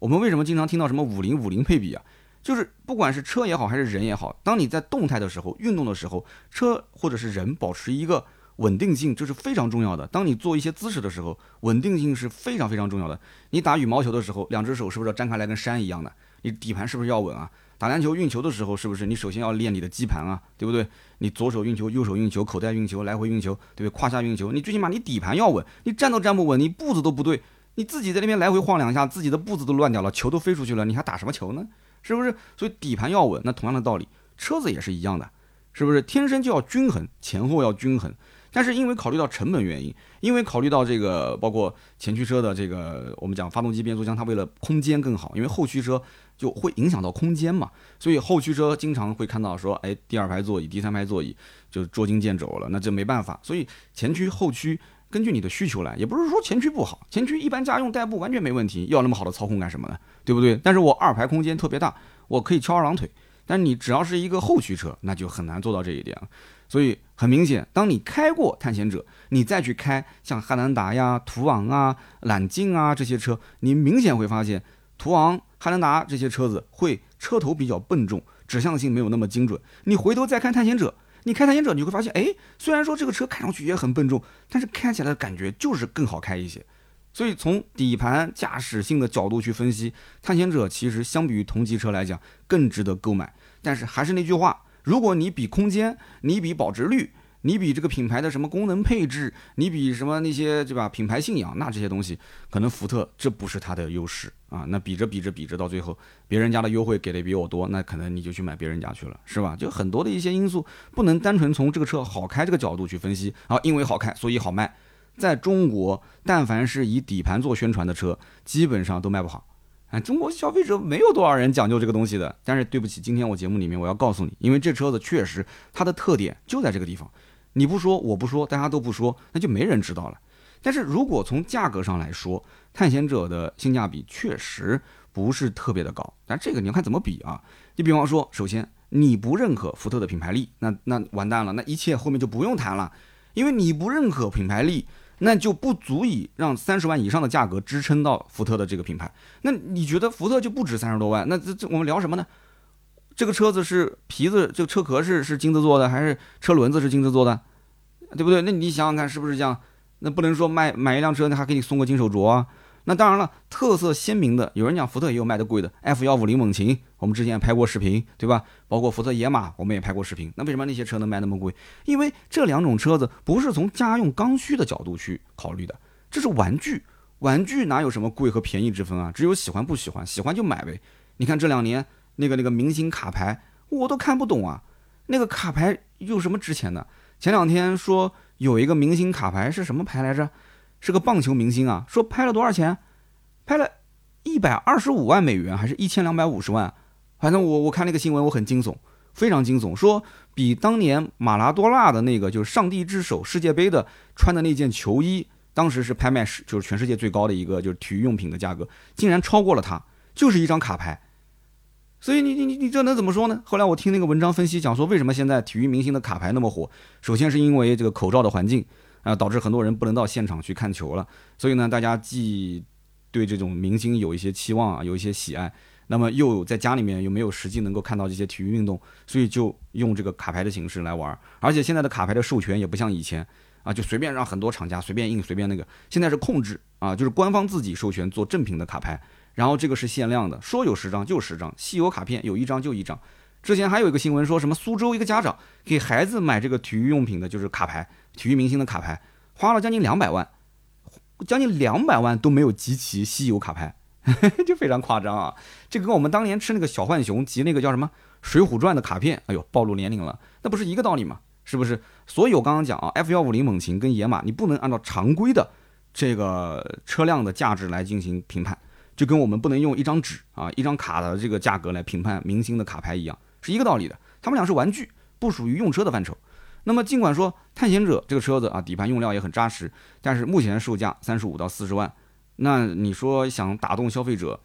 我们为什么经常听到什么五零五零配比啊？就是不管是车也好，还是人也好，当你在动态的时候、运动的时候，车或者是人保持一个稳定性，这是非常重要的。当你做一些姿势的时候，稳定性是非常非常重要的。你打羽毛球的时候，两只手是不是要张开来跟山一样的？你底盘是不是要稳啊？打篮球运球的时候，是不是你首先要练你的基盘啊，对不对？你左手运球，右手运球，口袋运球，来回运球，对不对？胯下运球，你最起码你底盘要稳，你站都站不稳，你步子都不对，你自己在那边来回晃两下，自己的步子都乱掉了，球都飞出去了，你还打什么球呢？是不是？所以底盘要稳，那同样的道理，车子也是一样的，是不是？天生就要均衡，前后要均衡。但是因为考虑到成本原因，因为考虑到这个包括前驱车的这个我们讲发动机变速箱，它为了空间更好，因为后驱车就会影响到空间嘛，所以后驱车经常会看到说，哎，第二排座椅、第三排座椅就捉襟见肘了，那这没办法，所以前驱后驱根据你的需求来，也不是说前驱不好，前驱一般家用代步完全没问题，要那么好的操控干什么呢？对不对？但是我二排空间特别大，我可以翘二郎腿，但你只要是一个后驱车，那就很难做到这一点了。所以很明显，当你开过探险者，你再去开像汉兰达呀、途昂啊、揽境啊这些车，你明显会发现，途昂、汉兰达这些车子会车头比较笨重，指向性没有那么精准。你回头再看探险者，你开探险者，你会发现，哎，虽然说这个车看上去也很笨重，但是开起来的感觉就是更好开一些。所以从底盘驾驶性的角度去分析，探险者其实相比于同级车来讲更值得购买。但是还是那句话。如果你比空间，你比保值率，你比这个品牌的什么功能配置，你比什么那些对吧？品牌信仰，那这些东西可能福特这不是它的优势啊。那比着比着比着，到最后别人家的优惠给的比我多，那可能你就去买别人家去了，是吧？就很多的一些因素不能单纯从这个车好开这个角度去分析啊。因为好开，所以好卖。在中国，但凡是以底盘做宣传的车，基本上都卖不好。中国消费者没有多少人讲究这个东西的。但是对不起，今天我节目里面我要告诉你，因为这车子确实它的特点就在这个地方。你不说，我不说，大家都不说，那就没人知道了。但是如果从价格上来说，探险者的性价比确实不是特别的高。但这个你要看怎么比啊？你比方说，首先你不认可福特的品牌力，那那完蛋了，那一切后面就不用谈了，因为你不认可品牌力。那就不足以让三十万以上的价格支撑到福特的这个品牌。那你觉得福特就不值三十多万？那这这我们聊什么呢？这个车子是皮子，这个车壳是是金子做的，还是车轮子是金子做的？对不对？那你想想看，是不是这样？那不能说卖买一辆车，那还给你送个金手镯啊？那当然了，特色鲜明的，有人讲福特也有卖的贵的，F 幺五零猛禽，我们之前拍过视频，对吧？包括福特野马，我们也拍过视频。那为什么那些车能卖那么贵？因为这两种车子不是从家用刚需的角度去考虑的，这是玩具，玩具哪有什么贵和便宜之分啊？只有喜欢不喜欢，喜欢就买呗。你看这两年那个那个明星卡牌，我都看不懂啊，那个卡牌有什么值钱的？前两天说有一个明星卡牌是什么牌来着？是个棒球明星啊，说拍了多少钱？拍了一百二十五万美元，还是一千两百五十万？反正我我看那个新闻，我很惊悚，非常惊悚，说比当年马拉多纳的那个就是上帝之手世界杯的穿的那件球衣，当时是拍卖是就是全世界最高的一个就是体育用品的价格，竟然超过了它，就是一张卡牌。所以你你你你这能怎么说呢？后来我听那个文章分析讲说，为什么现在体育明星的卡牌那么火？首先是因为这个口罩的环境。啊，导致很多人不能到现场去看球了，所以呢，大家既对这种明星有一些期望啊，有一些喜爱，那么又在家里面又没有实际能够看到这些体育运动，所以就用这个卡牌的形式来玩。而且现在的卡牌的授权也不像以前啊，就随便让很多厂家随便印随便那个，现在是控制啊，就是官方自己授权做正品的卡牌，然后这个是限量的，说有十张就十张，稀有卡片有一张就一张。之前还有一个新闻说什么苏州一个家长给孩子买这个体育用品的，就是卡牌。体育明星的卡牌花了将近两百万，将近两百万都没有集齐稀有卡牌，就非常夸张啊！这跟我们当年吃那个小浣熊集那个叫什么《水浒传》的卡片，哎呦，暴露年龄了，那不是一个道理吗？是不是？所以我刚刚讲啊，F 幺五零猛禽跟野马，你不能按照常规的这个车辆的价值来进行评判，就跟我们不能用一张纸啊、一张卡的这个价格来评判明星的卡牌一样，是一个道理的。他们俩是玩具，不属于用车的范畴。那么尽管说探险者这个车子啊，底盘用料也很扎实，但是目前售价三十五到四十万，那你说想打动消费者，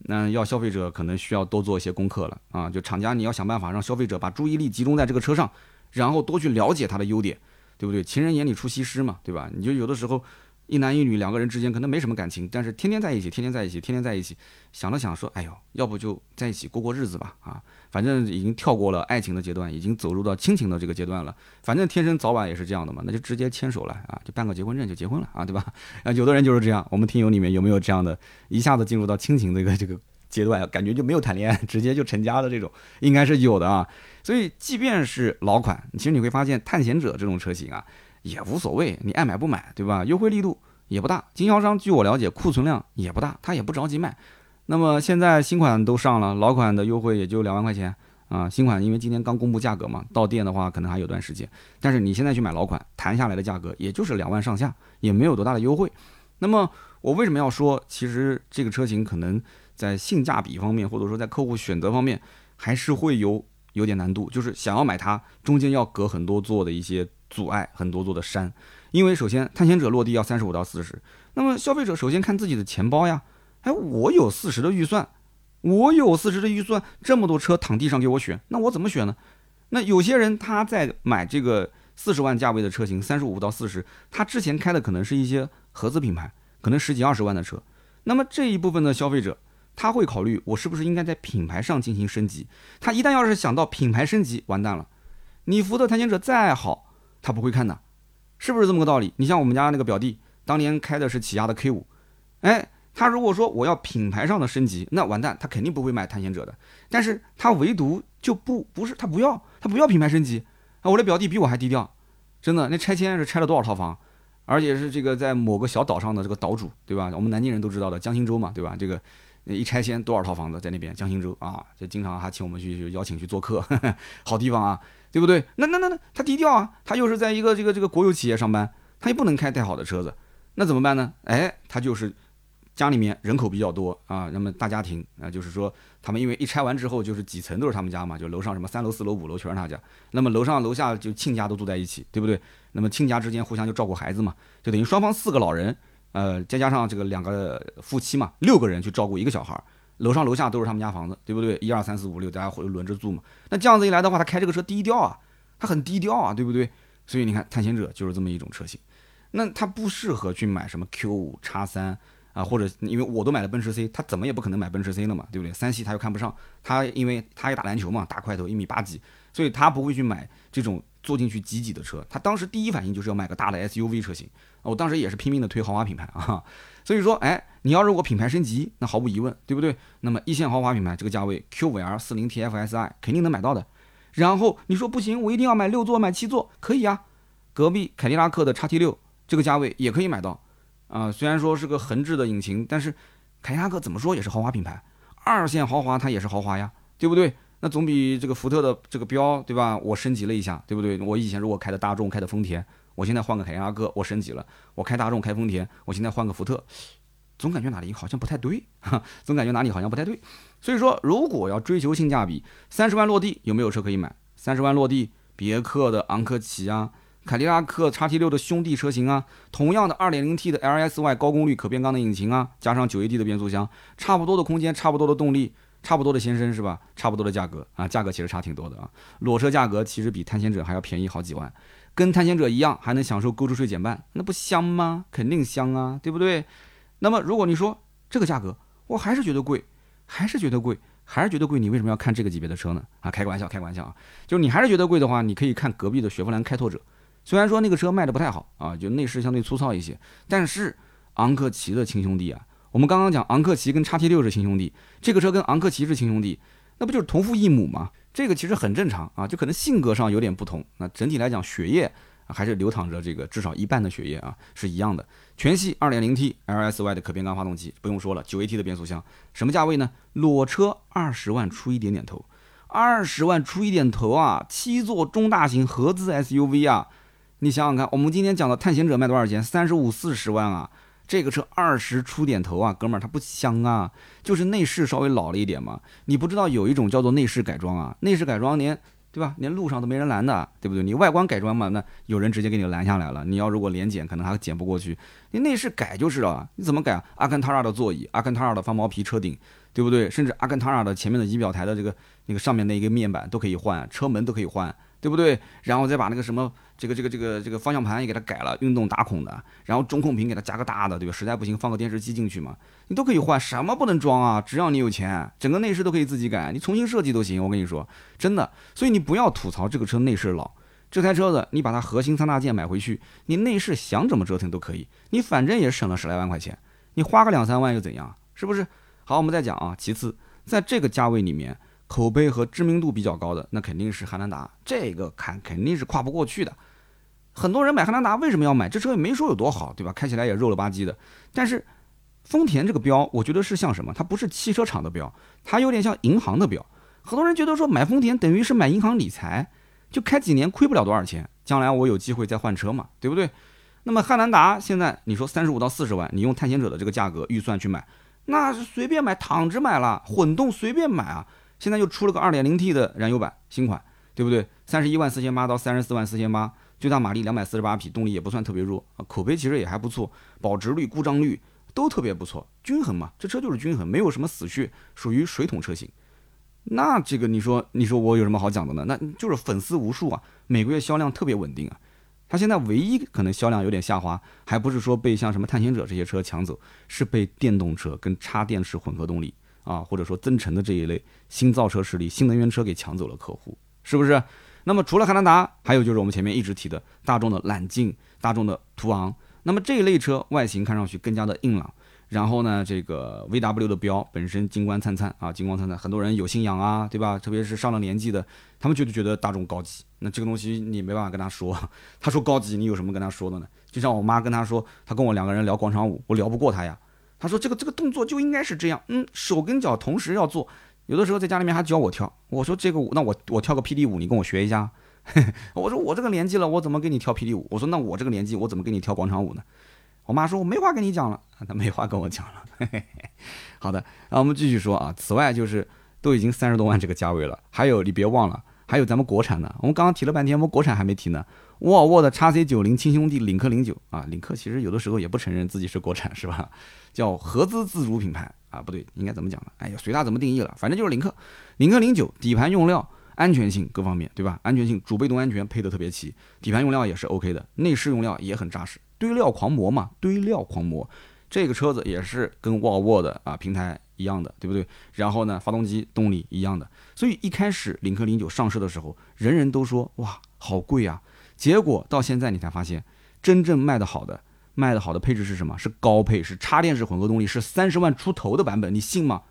那要消费者可能需要多做一些功课了啊！就厂家你要想办法让消费者把注意力集中在这个车上，然后多去了解它的优点，对不对？情人眼里出西施嘛，对吧？你就有的时候。一男一女两个人之间可能没什么感情，但是天天在一起，天天在一起，天天在一起，想了想说，哎呦，要不就在一起过过日子吧？啊，反正已经跳过了爱情的阶段，已经走入到亲情的这个阶段了。反正天生早晚也是这样的嘛，那就直接牵手了啊，就办个结婚证就结婚了啊，对吧？啊，有的人就是这样。我们听友里面有没有这样的，一下子进入到亲情这个这个阶段，感觉就没有谈恋爱，直接就成家的这种，应该是有的啊。所以，即便是老款，其实你会发现，探险者这种车型啊。也无所谓，你爱买不买，对吧？优惠力度也不大，经销商据我了解库存量也不大，他也不着急卖。那么现在新款都上了，老款的优惠也就两万块钱啊。新款因为今天刚公布价格嘛，到店的话可能还有段时间。但是你现在去买老款，谈下来的价格也就是两万上下，也没有多大的优惠。那么我为什么要说，其实这个车型可能在性价比方面，或者说在客户选择方面，还是会有有点难度，就是想要买它，中间要隔很多座的一些。阻碍很多座的山，因为首先探险者落地要三十五到四十，那么消费者首先看自己的钱包呀，哎，我有四十的预算，我有四十的预算，这么多车躺地上给我选，那我怎么选呢？那有些人他在买这个四十万价位的车型，三十五到四十，他之前开的可能是一些合资品牌，可能十几二十万的车，那么这一部分的消费者他会考虑，我是不是应该在品牌上进行升级？他一旦要是想到品牌升级，完蛋了，你福特探险者再好。他不会看的，是不是这么个道理？你像我们家那个表弟，当年开的是起亚的 K 五，哎，他如果说我要品牌上的升级，那完蛋，他肯定不会买探险者的。但是他唯独就不不是他不要，他不要品牌升级啊！我的表弟比我还低调，真的，那拆迁是拆了多少套房，而且是这个在某个小岛上的这个岛主，对吧？我们南京人都知道的江心洲嘛，对吧？这个一拆迁多少套房子在那边江心洲啊，就经常还请我们去邀请去做客，好地方啊。对不对？那那那那他低调啊，他又是在一个这个这个国有企业上班，他又不能开太好的车子，那怎么办呢？哎，他就是家里面人口比较多啊，那么大家庭啊，就是说他们因为一拆完之后就是几层都是他们家嘛，就楼上什么三楼四楼五楼全是他家，那么楼上楼下就亲家都住在一起，对不对？那么亲家之间互相就照顾孩子嘛，就等于双方四个老人，呃，再加上这个两个夫妻嘛，六个人去照顾一个小孩。楼上楼下都是他们家房子，对不对？一二三四五六，大家会轮着住嘛？那这样子一来的话，他开这个车低调啊，他很低调啊，对不对？所以你看，探险者就是这么一种车型。那它不适合去买什么 Q 五叉三啊，或者因为我都买了奔驰 C，他怎么也不可能买奔驰 C 了嘛，对不对？三系他又看不上，他因为他也打篮球嘛，大块头一米八几，所以他不会去买这种坐进去挤挤的车。他当时第一反应就是要买个大的 SUV 车型。我当时也是拼命的推豪华品牌啊，所以说，哎，你要如果品牌升级，那毫无疑问，对不对？那么一线豪华品牌这个价位，Q5L 四零 TFSI 肯定能买到的。然后你说不行，我一定要买六座买七座，可以啊。隔壁凯迪拉克的叉 T 六这个价位也可以买到啊。虽然说是个横置的引擎，但是凯迪拉克怎么说也是豪华品牌，二线豪华它也是豪华呀，对不对？那总比这个福特的这个标，对吧？我升级了一下，对不对？我以前如果开的大众，开的丰田，我现在换个凯迪拉克，我升级了。我开大众，开丰田，我现在换个福特，总感觉哪里好像不太对，总感觉哪里好像不太对。所以说，如果要追求性价比，三十万落地有没有车可以买？三十万落地，别克的昂科旗啊。凯迪拉克叉 T 六的兄弟车型啊，同样的 2.0T 的 LSY 高功率可变缸的引擎啊，加上 9AT 的变速箱，差不多的空间，差不多的动力，差不多的先生是吧？差不多的价格啊，价格其实差挺多的啊。裸车价格其实比探险者还要便宜好几万，跟探险者一样，还能享受购置税减半，那不香吗？肯定香啊，对不对？那么如果你说这个价格，我还是觉得贵，还是觉得贵，还是觉得贵，你为什么要看这个级别的车呢？啊，开个玩笑，开个玩笑啊，就是你还是觉得贵的话，你可以看隔壁的雪佛兰开拓者。虽然说那个车卖的不太好啊，就内饰相对粗糙一些，但是昂克旗的亲兄弟啊，我们刚刚讲昂克旗跟叉 T 六是亲兄弟，这个车跟昂克旗是亲兄弟，那不就是同父异母吗？这个其实很正常啊，就可能性格上有点不同，那整体来讲血液还是流淌着这个至少一半的血液啊，是一样的。全系 2.0T LSY 的可变缸发动机，不用说了，9AT 的变速箱，什么价位呢？裸车二十万出一点点头，二十万出一点头啊，七座中大型合资 SUV 啊。你想想看，我们今天讲的探险者卖多少钱？三十五四十万啊！这个车二十出点头啊，哥们儿，它不香啊，就是内饰稍微老了一点嘛。你不知道有一种叫做内饰改装啊，内饰改装连对吧？连路上都没人拦的，对不对？你外观改装嘛，那有人直接给你拦下来了。你要如果连检，可能还检不过去。你内饰改就是了，你怎么改啊？阿坎塔拉的座椅，阿坎塔拉的翻毛皮车顶，对不对？甚至阿坎塔拉的前面的仪表台的这个那个上面那一个面板都可以换，车门都可以换。对不对？然后再把那个什么这个这个这个这个方向盘也给它改了，运动打孔的，然后中控屏给它加个大的，对吧？实在不行放个电视机进去嘛，你都可以换，什么不能装啊？只要你有钱，整个内饰都可以自己改，你重新设计都行。我跟你说，真的。所以你不要吐槽这个车内饰老，这台车子你把它核心三大件买回去，你内饰想怎么折腾都可以，你反正也省了十来万块钱，你花个两三万又怎样？是不是？好，我们再讲啊。其次，在这个价位里面。口碑和知名度比较高的，那肯定是汉兰达，这个坎肯定是跨不过去的。很多人买汉兰达为什么要买？这车也没说有多好，对吧？开起来也肉了吧唧的。但是丰田这个标，我觉得是像什么？它不是汽车厂的标，它有点像银行的标。很多人觉得说买丰田等于是买银行理财，就开几年亏不了多少钱，将来我有机会再换车嘛，对不对？那么汉兰达现在你说三十五到四十万，你用探险者的这个价格预算去买，那是随便买，躺着买了，混动随便买啊。现在又出了个 2.0T 的燃油版新款，对不对？三十一万四千八到三十四万四千八，最大马力两百四十八匹，动力也不算特别弱啊，口碑其实也还不错，保值率、故障率都特别不错，均衡嘛，这车就是均衡，没有什么死穴，属于水桶车型。那这个你说，你说我有什么好讲的呢？那就是粉丝无数啊，每个月销量特别稳定啊。它现在唯一可能销量有点下滑，还不是说被像什么探险者这些车抢走，是被电动车跟插电式混合动力。啊，或者说增程的这一类新造车势力、新能源车给抢走了客户，是不是？那么除了汉兰达，还有就是我们前面一直提的大众的揽境、大众的途昂。那么这一类车外形看上去更加的硬朗，然后呢，这个 VW 的标本身金光灿灿啊，金光灿灿，很多人有信仰啊，对吧？特别是上了年纪的，他们觉得觉得大众高级。那这个东西你没办法跟他说，他说高级，你有什么跟他说的呢？就像我妈跟他说，他跟我两个人聊广场舞，我聊不过他呀。他说：“这个这个动作就应该是这样，嗯，手跟脚同时要做。有的时候在家里面还教我跳。我说这个舞，那我我跳个霹雳舞，你跟我学一下。我说我这个年纪了，我怎么跟你跳霹雳舞？我说那我这个年纪，我怎么跟你跳广场舞呢？我妈说我没话跟你讲了，她没话跟我讲了。好的，那我们继续说啊。此外就是都已经三十多万这个价位了，还有你别忘了，还有咱们国产的。我们刚刚提了半天，我们国产还没提呢。沃尔沃的 x C 九零亲兄弟领克零九啊，领克其实有的时候也不承认自己是国产，是吧？叫合资自主品牌啊，不对，应该怎么讲呢？哎呀，随他怎么定义了，反正就是领克，领克零九底盘用料、安全性各方面，对吧？安全性主被动安全配的特别齐，底盘用料也是 OK 的，内饰用料也很扎实，堆料狂魔嘛，堆料狂魔，这个车子也是跟沃尔沃的啊平台一样的，对不对？然后呢，发动机动力一样的，所以一开始领克零九上市的时候，人人都说哇好贵啊，结果到现在你才发现，真正卖的好的。卖的好的配置是什么？是高配，是插电式混合动力，是三十万出头的版本，你信吗？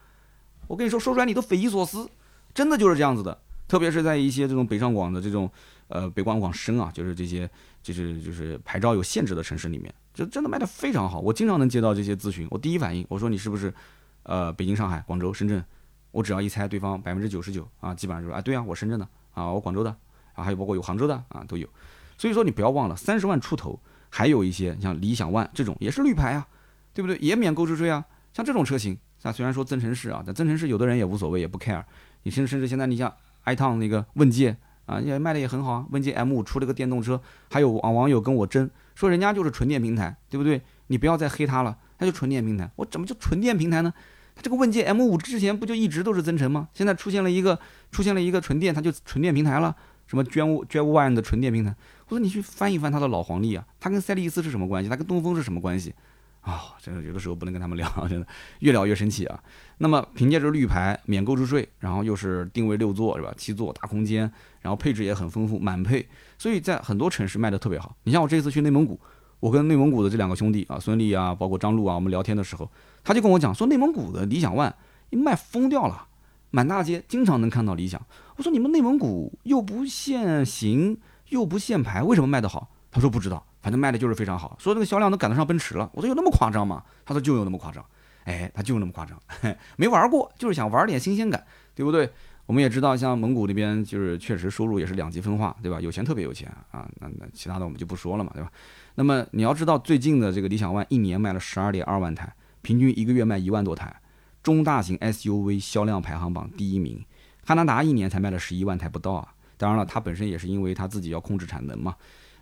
我跟你说，说出来你都匪夷所思，真的就是这样子的。特别是在一些这种北上广的这种，呃，北广广深啊，就是这些，就是就是牌照有限制的城市里面，就真的卖的非常好。我经常能接到这些咨询，我第一反应，我说你是不是，呃，北京、上海、广州、深圳？我只要一猜，对方百分之九十九啊，基本上就说，啊，对啊，我深圳的啊，我广州的啊，还有包括有杭州的啊，都有。所以说你不要忘了，三十万出头。还有一些像理想 ONE 这种也是绿牌啊，对不对？也免购置税啊。像这种车型，那虽然说增程式啊，但增程式有的人也无所谓，也不 care。你甚至甚至现在你像 iTON 那个问界啊，也卖的也很好啊。问界 M5 出了个电动车，还有网网友跟我争说人家就是纯电平台，对不对？你不要再黑它了，它就纯电平台。我怎么就纯电平台呢？它这个问界 M5 之前不就一直都是增程吗？现在出现了一个出现了一个纯电，它就纯电平台了。什么 Drive Drive One 的纯电平台？我说你去翻一翻他的老黄历啊，他跟赛利斯是什么关系？他跟东风是什么关系？啊，真的有的时候不能跟他们聊，真的越聊越生气啊。那么凭借着绿牌免购置税，然后又是定位六座是吧？七座大空间，然后配置也很丰富，满配，所以在很多城市卖的特别好。你像我这次去内蒙古，我跟内蒙古的这两个兄弟啊，孙俪啊，包括张璐啊，我们聊天的时候，他就跟我讲说，内蒙古的理想 ONE 卖疯掉了。满大街经常能看到理想，我说你们内蒙古又不限行又不限牌，为什么卖得好？他说不知道，反正卖的就是非常好，说那个销量都赶得上奔驰了。我说有那么夸张吗？他说就有那么夸张，哎，他就那么夸张，没玩过，就是想玩点新鲜感，对不对？我们也知道，像蒙古那边就是确实收入也是两极分化，对吧？有钱特别有钱啊，那那其他的我们就不说了嘛，对吧？那么你要知道，最近的这个理想 ONE 一年卖了十二点二万台，平均一个月卖一万多台。中大型 SUV 销量排行榜第一名，汉兰达一年才卖了十一万台不到啊！当然了，它本身也是因为它自己要控制产能嘛。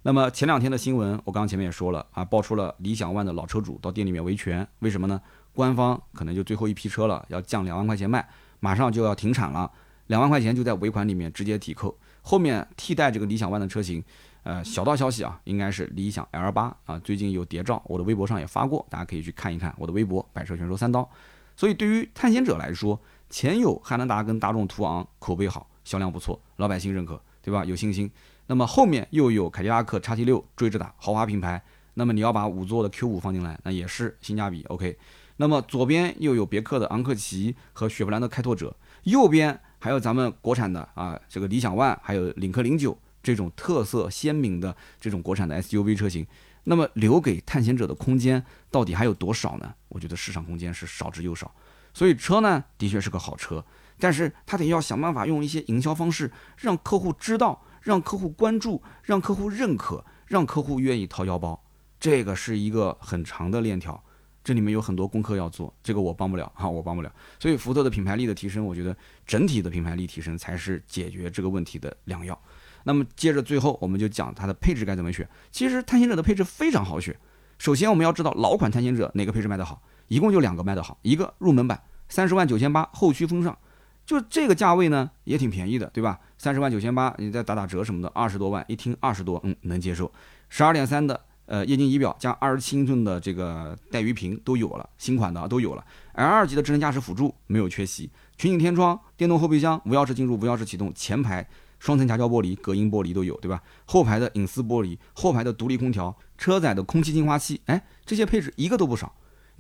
那么前两天的新闻，我刚刚前面也说了啊，爆出了理想 ONE 的老车主到店里面维权，为什么呢？官方可能就最后一批车了，要降两万块钱卖，马上就要停产了，两万块钱就在尾款里面直接抵扣。后面替代这个理想 ONE 的车型，呃，小道消息啊，应该是理想 L 八啊，最近有谍照，我的微博上也发过，大家可以去看一看我的微博，百车全说三刀。所以对于探险者来说，前有汉兰达跟大众途昂口碑好，销量不错，老百姓认可，对吧？有信心。那么后面又有凯迪拉克叉 T 六追着打，豪华品牌。那么你要把五座的 Q 五放进来，那也是性价比 OK。那么左边又有别克的昂克旗和雪佛兰的开拓者，右边还有咱们国产的啊，这个理想 ONE，还有领克零九这种特色鲜明的这种国产的 SUV 车型。那么留给探险者的空间到底还有多少呢？我觉得市场空间是少之又少。所以车呢，的确是个好车，但是他得要想办法用一些营销方式，让客户知道，让客户关注，让客户认可，让客户愿意掏腰包。这个是一个很长的链条，这里面有很多功课要做，这个我帮不了 哈，我帮不了。所以福特的品牌力的提升，我觉得整体的品牌力提升才是解决这个问题的良药。那么接着最后我们就讲它的配置该怎么选。其实探险者的配置非常好选。首先我们要知道老款探险者哪个配置卖得好，一共就两个卖得好，一个入门版三十万九千八后驱风尚，就这个价位呢也挺便宜的，对吧？三十万九千八，你再打打折什么的，二十多万一听二十多，嗯，能接受。十二点三的呃液晶仪表加二十七英寸的这个带鱼屏都有了，新款的都有了。L 二级的智能驾驶辅助没有缺席，全景天窗、电动后备箱、无钥匙进入、无钥匙启动、前排。双层夹胶玻璃、隔音玻璃都有，对吧？后排的隐私玻璃、后排的独立空调、车载的空气净化器，哎，这些配置一个都不少。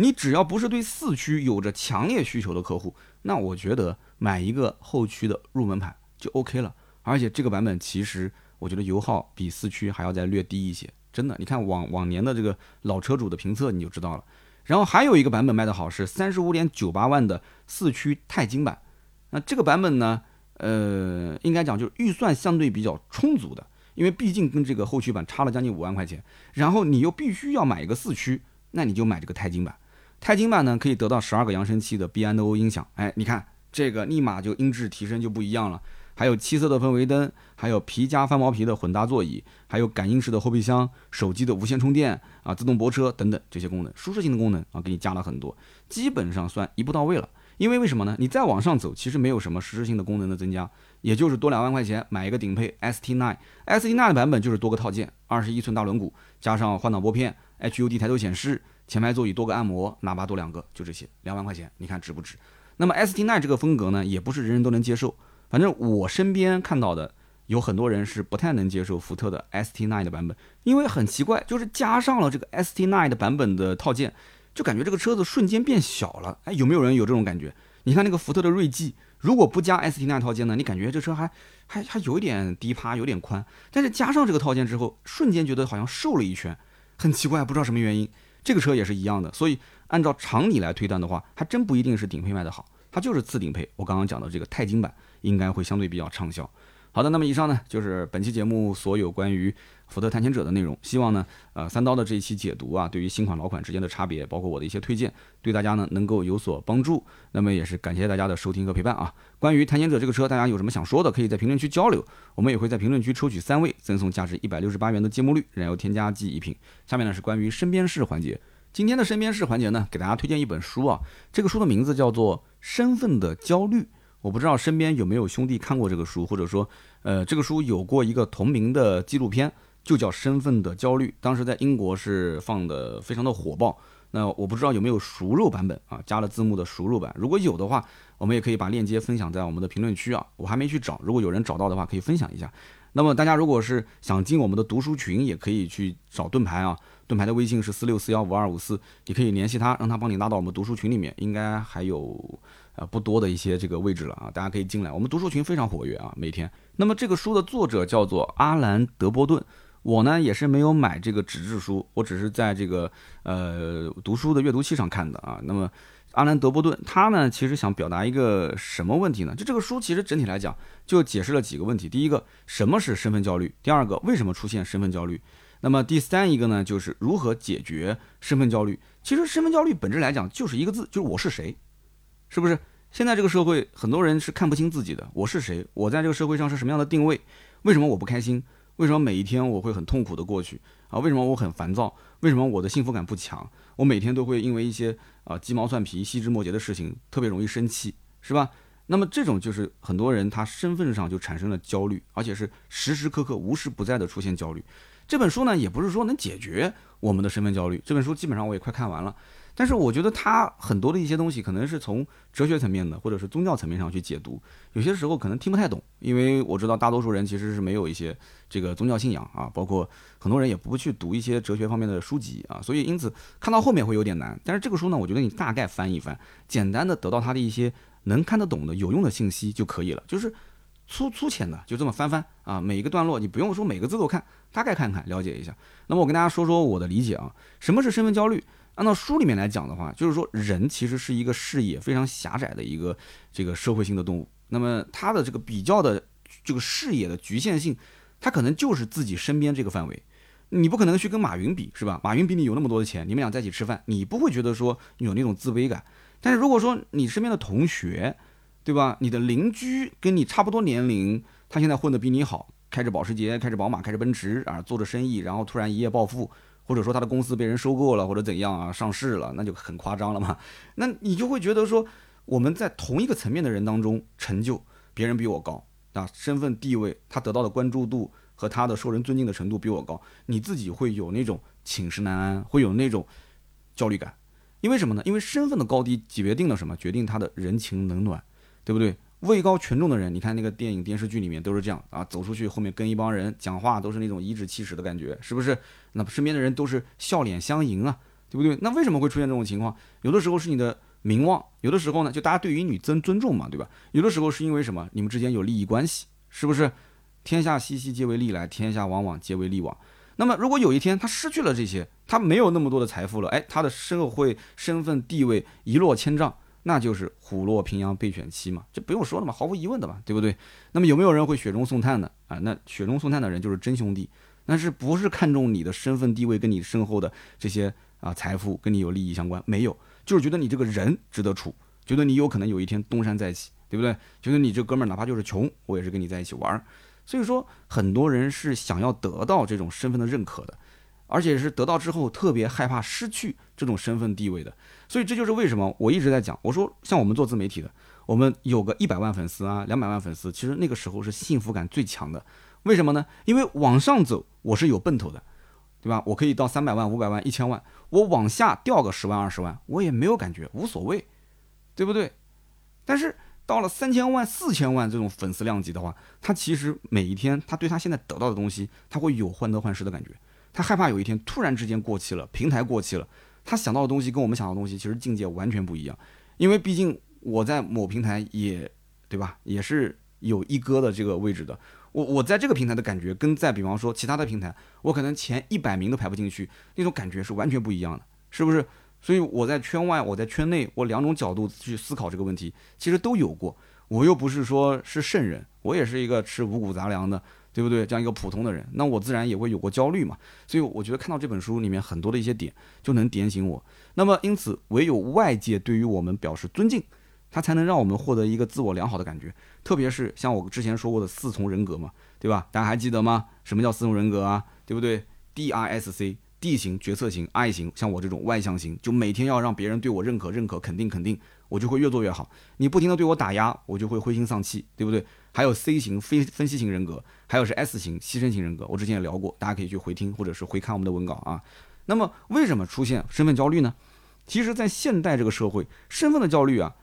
你只要不是对四驱有着强烈需求的客户，那我觉得买一个后驱的入门版就 OK 了。而且这个版本其实我觉得油耗比四驱还要再略低一些，真的。你看往往年的这个老车主的评测你就知道了。然后还有一个版本卖的好是三十五点九八万的四驱钛金版，那这个版本呢？呃，应该讲就是预算相对比较充足的，因为毕竟跟这个后驱版差了将近五万块钱，然后你又必须要买一个四驱，那你就买这个钛金版。钛金版呢可以得到十二个扬声器的 B&O 音响，哎，你看这个立马就音质提升就不一样了。还有七色的氛围灯，还有皮加翻毛皮的混搭座椅，还有感应式的后备箱、手机的无线充电啊、自动泊车等等这些功能，舒适性的功能啊，给你加了很多，基本上算一步到位了。因为为什么呢？你再往上走，其实没有什么实质性的功能的增加，也就是多两万块钱买一个顶配 ST9，ST9 的版本就是多个套件，二十一寸大轮毂加上换挡拨片，HUD 抬头显示，前排座椅多个按摩，喇叭多两个，就这些，两万块钱，你看值不值？那么 ST Line 这个风格呢，也不是人人都能接受，反正我身边看到的有很多人是不太能接受福特的 ST Line 的版本，因为很奇怪，就是加上了这个 ST Line 的版本的套件，就感觉这个车子瞬间变小了。哎，有没有人有这种感觉？你看那个福特的锐际。如果不加 ST Line 套件呢？你感觉这车还还还有一点低趴，有点宽。但是加上这个套件之后，瞬间觉得好像瘦了一圈，很奇怪，不知道什么原因。这个车也是一样的，所以按照常理来推断的话，还真不一定是顶配卖的好，它就是次顶配。我刚刚讲的这个钛金版应该会相对比较畅销。好的，那么以上呢就是本期节目所有关于。福特探险者的内容，希望呢，呃，三刀的这一期解读啊，对于新款老款之间的差别，包括我的一些推荐，对大家呢能够有所帮助。那么也是感谢大家的收听和陪伴啊。关于探险者这个车，大家有什么想说的，可以在评论区交流。我们也会在评论区抽取三位，赠送价值一百六十八元的芥末绿燃油添加剂一瓶。下面呢是关于身边事环节，今天的身边事环节呢，给大家推荐一本书啊，这个书的名字叫做《身份的焦虑》。我不知道身边有没有兄弟看过这个书，或者说，呃，这个书有过一个同名的纪录片。就叫身份的焦虑，当时在英国是放的非常的火爆。那我不知道有没有熟肉版本啊，加了字幕的熟肉版。如果有的话，我们也可以把链接分享在我们的评论区啊。我还没去找，如果有人找到的话，可以分享一下。那么大家如果是想进我们的读书群，也可以去找盾牌啊。盾牌的微信是四六四幺五二五四，你可以联系他，让他帮你拉到我们读书群里面。应该还有呃不多的一些这个位置了啊，大家可以进来。我们读书群非常活跃啊，每天。那么这个书的作者叫做阿兰德波顿。我呢也是没有买这个纸质书，我只是在这个呃读书的阅读器上看的啊。那么阿兰德波顿他呢其实想表达一个什么问题呢？就这个书其实整体来讲就解释了几个问题。第一个，什么是身份焦虑？第二个，为什么出现身份焦虑？那么第三一个呢，就是如何解决身份焦虑？其实身份焦虑本质来讲就是一个字，就是我是谁，是不是？现在这个社会很多人是看不清自己的，我是谁？我在这个社会上是什么样的定位？为什么我不开心？为什么每一天我会很痛苦的过去啊？为什么我很烦躁？为什么我的幸福感不强？我每天都会因为一些啊鸡毛蒜皮、细枝末节的事情特别容易生气，是吧？那么这种就是很多人他身份上就产生了焦虑，而且是时时刻刻、无时不在的出现焦虑。这本书呢，也不是说能解决我们的身份焦虑。这本书基本上我也快看完了。但是我觉得他很多的一些东西可能是从哲学层面的，或者是宗教层面上去解读，有些时候可能听不太懂，因为我知道大多数人其实是没有一些这个宗教信仰啊，包括很多人也不去读一些哲学方面的书籍啊，所以因此看到后面会有点难。但是这个书呢，我觉得你大概翻一翻，简单的得到它的一些能看得懂的有用的信息就可以了，就是粗粗浅的就这么翻翻啊，每一个段落你不用说每个字都看，大概看看了解一下。那么我跟大家说说我的理解啊，什么是身份焦虑？按照书里面来讲的话，就是说人其实是一个视野非常狭窄的一个这个社会性的动物。那么他的这个比较的这个视野的局限性，他可能就是自己身边这个范围。你不可能去跟马云比，是吧？马云比你有那么多的钱，你们俩在一起吃饭，你不会觉得说有那种自卑感。但是如果说你身边的同学，对吧？你的邻居跟你差不多年龄，他现在混得比你好，开着保时捷，开着宝马，开着奔驰啊，做着生意，然后突然一夜暴富。或者说他的公司被人收购了，或者怎样啊，上市了，那就很夸张了嘛。那你就会觉得说，我们在同一个层面的人当中，成就别人比我高啊，身份地位，他得到的关注度和他的受人尊敬的程度比我高，你自己会有那种寝食难安，会有那种焦虑感。因为什么呢？因为身份的高低决定了什么？决定他的人情冷暖，对不对？位高权重的人，你看那个电影电视剧里面都是这样啊，走出去后面跟一帮人讲话，都是那种颐指气使的感觉，是不是？那身边的人都是笑脸相迎啊，对不对？那为什么会出现这种情况？有的时候是你的名望，有的时候呢，就大家对于你尊尊重嘛，对吧？有的时候是因为什么？你们之间有利益关系，是不是？天下熙熙皆为利来，天下往往皆为利往。那么如果有一天他失去了这些，他没有那么多的财富了，哎，他的社会身份地位一落千丈。那就是虎落平阳被犬欺嘛，这不用说了嘛，毫无疑问的嘛，对不对？那么有没有人会雪中送炭的啊？那雪中送炭的人就是真兄弟，那是不是看重你的身份地位跟你身后的这些啊财富跟你有利益相关？没有，就是觉得你这个人值得处，觉得你有可能有一天东山再起，对不对？觉得你这哥们儿哪怕就是穷，我也是跟你在一起玩儿。所以说，很多人是想要得到这种身份的认可的。而且是得到之后特别害怕失去这种身份地位的，所以这就是为什么我一直在讲，我说像我们做自媒体的，我们有个一百万粉丝啊，两百万粉丝，其实那个时候是幸福感最强的。为什么呢？因为往上走我是有奔头的，对吧？我可以到三百万、五百万、一千万，我往下掉个十万、二十万，我也没有感觉，无所谓，对不对？但是到了三千万、四千万这种粉丝量级的话，他其实每一天，他对他现在得到的东西，他会有患得患失的感觉。他害怕有一天突然之间过期了，平台过期了，他想到的东西跟我们想到的东西其实境界完全不一样。因为毕竟我在某平台也，对吧？也是有一哥的这个位置的。我我在这个平台的感觉，跟在比方说其他的平台，我可能前一百名都排不进去，那种感觉是完全不一样的，是不是？所以我在圈外，我在圈内，我两种角度去思考这个问题，其实都有过。我又不是说是圣人，我也是一个吃五谷杂粮的，对不对？这样一个普通的人，那我自然也会有过焦虑嘛。所以我觉得看到这本书里面很多的一些点，就能点醒我。那么因此，唯有外界对于我们表示尊敬，它才能让我们获得一个自我良好的感觉。特别是像我之前说过的四重人格嘛，对吧？大家还记得吗？什么叫四重人格啊？对不对？D I S C。D 型、决策型、I 型，像我这种外向型，就每天要让别人对我认可、认可、肯定、肯定，我就会越做越好。你不停的对我打压，我就会灰心丧气，对不对？还有 C 型非分析型人格，还有是 S 型牺牲型人格，我之前也聊过，大家可以去回听或者是回看我们的文稿啊。那么为什么出现身份焦虑呢？其实，在现代这个社会，身份的焦虑啊，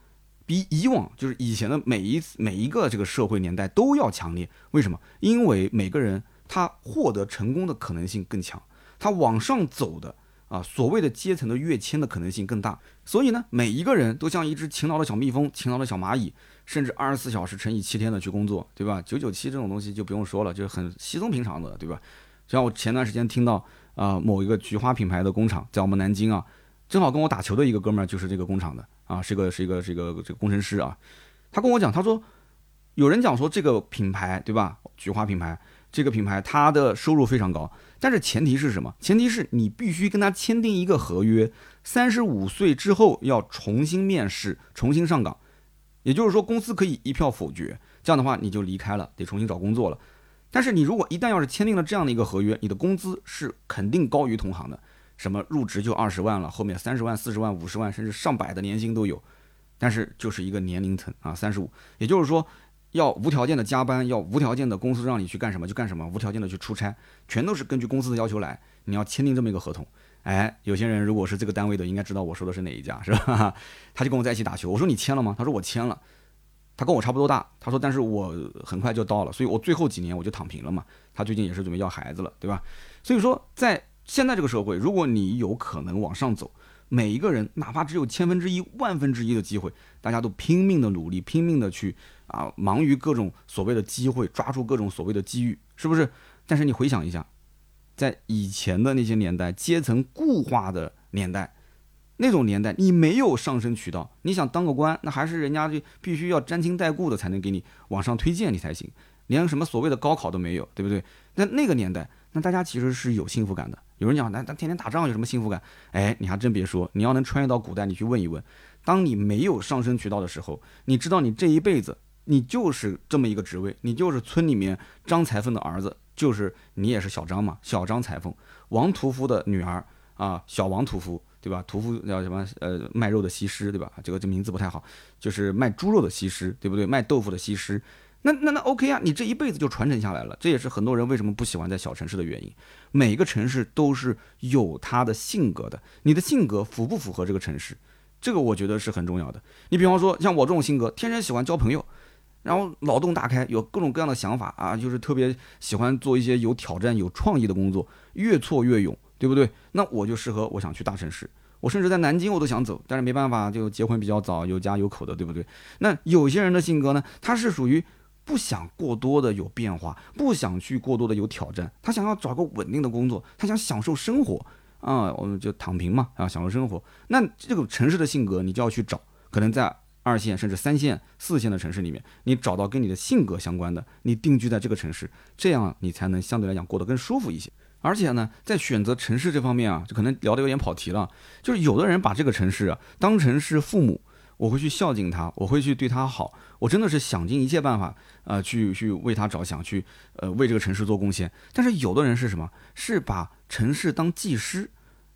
比以往就是以前的每一次每一个这个社会年代都要强烈。为什么？因为每个人他获得成功的可能性更强。他往上走的啊，所谓的阶层的跃迁的可能性更大，所以呢，每一个人都像一只勤劳的小蜜蜂、勤劳的小蚂蚁，甚至二十四小时乘以七天的去工作，对吧？九九七这种东西就不用说了，就是很稀松平常的，对吧？像我前段时间听到啊，某一个菊花品牌的工厂在我们南京啊，正好跟我打球的一个哥们儿就是这个工厂的啊，是个是一个是一个这个工程师啊，他跟我讲，他说有人讲说这个品牌对吧？菊花品牌。这个品牌它的收入非常高，但是前提是什么？前提是你必须跟他签订一个合约，三十五岁之后要重新面试，重新上岗。也就是说，公司可以一票否决，这样的话你就离开了，得重新找工作了。但是你如果一旦要是签订了这样的一个合约，你的工资是肯定高于同行的，什么入职就二十万了，后面三十万、四十万、五十万，甚至上百的年薪都有。但是就是一个年龄层啊，三十五，也就是说。要无条件的加班，要无条件的公司让你去干什么就干什么，无条件的去出差，全都是根据公司的要求来。你要签订这么一个合同，哎，有些人如果是这个单位的，应该知道我说的是哪一家，是吧？他就跟我在一起打球，我说你签了吗？他说我签了。他跟我差不多大，他说但是我很快就到了，所以我最后几年我就躺平了嘛。他最近也是准备要孩子了，对吧？所以说在现在这个社会，如果你有可能往上走，每一个人哪怕只有千分之一、万分之一的机会，大家都拼命的努力，拼命的去。啊，忙于各种所谓的机会，抓住各种所谓的机遇，是不是？但是你回想一下，在以前的那些年代，阶层固化的年代，那种年代，你没有上升渠道，你想当个官，那还是人家就必须要沾亲带故的才能给你往上推荐你才行，连什么所谓的高考都没有，对不对？那那个年代，那大家其实是有幸福感的。有人讲，那那天天打仗有什么幸福感？哎，你还真别说，你要能穿越到古代，你去问一问，当你没有上升渠道的时候，你知道你这一辈子。你就是这么一个职位，你就是村里面张裁缝的儿子，就是你也是小张嘛，小张裁缝，王屠夫的女儿啊，小王屠夫，对吧？屠夫叫什么？呃，卖肉的西施，对吧？这个这名字不太好，就是卖猪肉的西施，对不对？卖豆腐的西施，那那那 OK 啊，你这一辈子就传承下来了，这也是很多人为什么不喜欢在小城市的原因。每个城市都是有它的性格的，你的性格符不符合这个城市，这个我觉得是很重要的。你比方说像我这种性格，天生喜欢交朋友。然后脑洞大开，有各种各样的想法啊，就是特别喜欢做一些有挑战、有创意的工作，越挫越勇，对不对？那我就适合，我想去大城市，我甚至在南京我都想走，但是没办法，就结婚比较早，有家有口的，对不对？那有些人的性格呢，他是属于不想过多的有变化，不想去过多的有挑战，他想要找个稳定的工作，他想享受生活啊，我们就躺平嘛啊，享受生活。那这个城市的性格，你就要去找，可能在。二线甚至三线、四线的城市里面，你找到跟你的性格相关的，你定居在这个城市，这样你才能相对来讲过得更舒服一些。而且呢，在选择城市这方面啊，就可能聊得有点跑题了。就是有的人把这个城市啊当成是父母，我会去孝敬他，我会去对他好，我真的是想尽一切办法啊，去去为他着想，去呃为这个城市做贡献。但是有的人是什么？是把城市当技师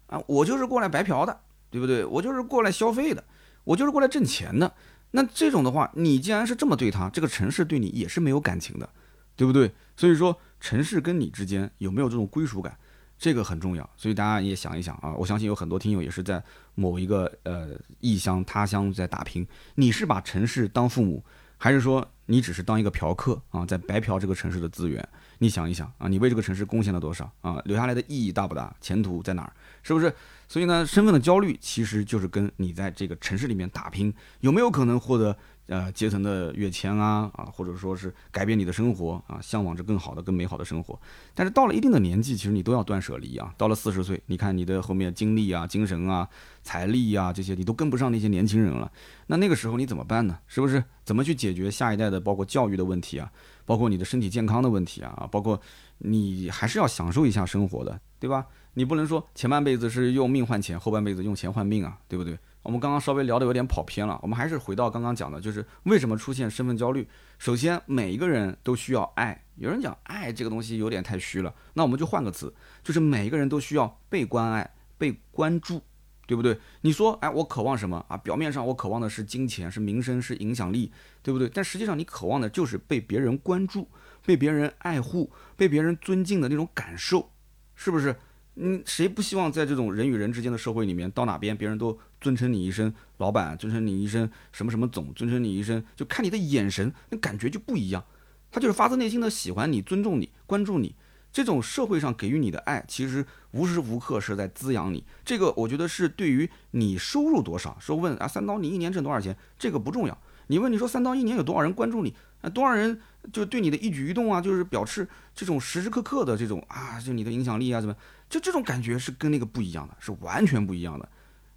啊，我就是过来白嫖的，对不对？我就是过来消费的。我就是过来挣钱的，那这种的话，你既然是这么对他，这个城市对你也是没有感情的，对不对？所以说，城市跟你之间有没有这种归属感，这个很重要。所以大家也想一想啊，我相信有很多听友也是在某一个呃异乡他乡在打拼，你是把城市当父母，还是说你只是当一个嫖客啊，在白嫖这个城市的资源？你想一想啊，你为这个城市贡献了多少啊？留下来的意义大不大？前途在哪儿？是不是？所以呢，身份的焦虑其实就是跟你在这个城市里面打拼有没有可能获得呃阶层的跃迁啊啊，或者说是改变你的生活啊，向往着更好的、更美好的生活。但是到了一定的年纪，其实你都要断舍离啊。到了四十岁，你看你的后面精力啊、精神啊、财力啊这些，你都跟不上那些年轻人了。那那个时候你怎么办呢？是不是？怎么去解决下一代的包括教育的问题啊，包括你的身体健康的问题啊，包括你还是要享受一下生活的，对吧？你不能说前半辈子是用命换钱，后半辈子用钱换命啊，对不对？我们刚刚稍微聊的有点跑偏了，我们还是回到刚刚讲的，就是为什么出现身份焦虑。首先，每一个人都需要爱。有人讲爱这个东西有点太虚了，那我们就换个词，就是每一个人都需要被关爱、被关注，对不对？你说，哎，我渴望什么啊？表面上我渴望的是金钱、是名声、是影响力，对不对？但实际上你渴望的就是被别人关注、被别人爱护、被别人尊敬的那种感受，是不是？嗯，谁不希望在这种人与人之间的社会里面，到哪边别人都尊称你一声老板，尊称你一声什么什么总，尊称你一声，就看你的眼神，那感觉就不一样。他就是发自内心的喜欢你、尊重你、关注你。这种社会上给予你的爱，其实无时无刻是在滋养你。这个我觉得是对于你收入多少，说问啊三刀你一年挣多少钱，这个不重要。你问你说三刀一年有多少人关注你，啊多少人就对你的一举一动啊，就是表示这种时时刻刻的这种啊，就你的影响力啊怎么？就这种感觉是跟那个不一样的，是完全不一样的。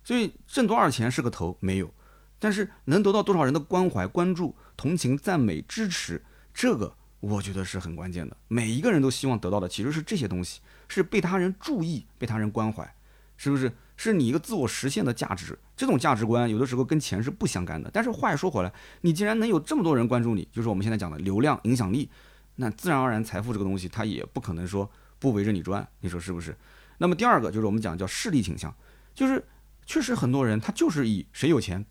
所以挣多少钱是个头没有，但是能得到多少人的关怀、关注、同情、赞美、支持，这个我觉得是很关键的。每一个人都希望得到的其实是这些东西，是被他人注意、被他人关怀，是不是？是你一个自我实现的价值。这种价值观有的时候跟钱是不相干的。但是话又说回来，你既然能有这么多人关注你，就是我们现在讲的流量、影响力，那自然而然财富这个东西它也不可能说。不围着你转，你说是不是？那么第二个就是我们讲叫势力倾向，就是确实很多人他就是以谁有钱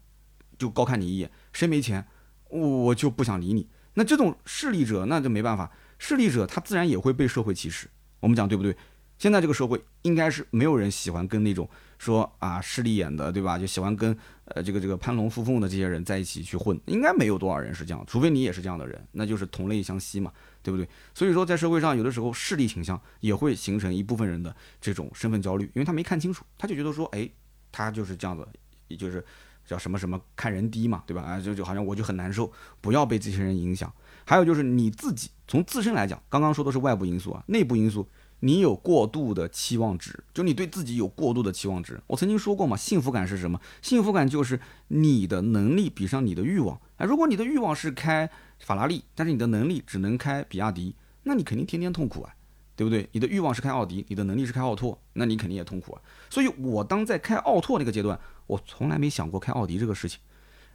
就高看你一眼，谁没钱我就不想理你。那这种势力者那就没办法，势力者他自然也会被社会歧视。我们讲对不对？现在这个社会应该是没有人喜欢跟那种说啊势利眼的，对吧？就喜欢跟呃这个这个攀龙附凤的这些人在一起去混，应该没有多少人是这样，除非你也是这样的人，那就是同类相吸嘛。对不对？所以说，在社会上，有的时候势力倾向也会形成一部分人的这种身份焦虑，因为他没看清楚，他就觉得说，哎，他就是这样子，也就是叫什么什么看人低嘛，对吧？啊，就就好像我就很难受，不要被这些人影响。还有就是你自己从自身来讲，刚刚说的是外部因素啊，内部因素，你有过度的期望值，就你对自己有过度的期望值。我曾经说过嘛，幸福感是什么？幸福感就是你的能力比上你的欲望。啊，如果你的欲望是开。法拉利，但是你的能力只能开比亚迪，那你肯定天天痛苦啊，对不对？你的欲望是开奥迪，你的能力是开奥拓，那你肯定也痛苦啊。所以我当在开奥拓那个阶段，我从来没想过开奥迪这个事情。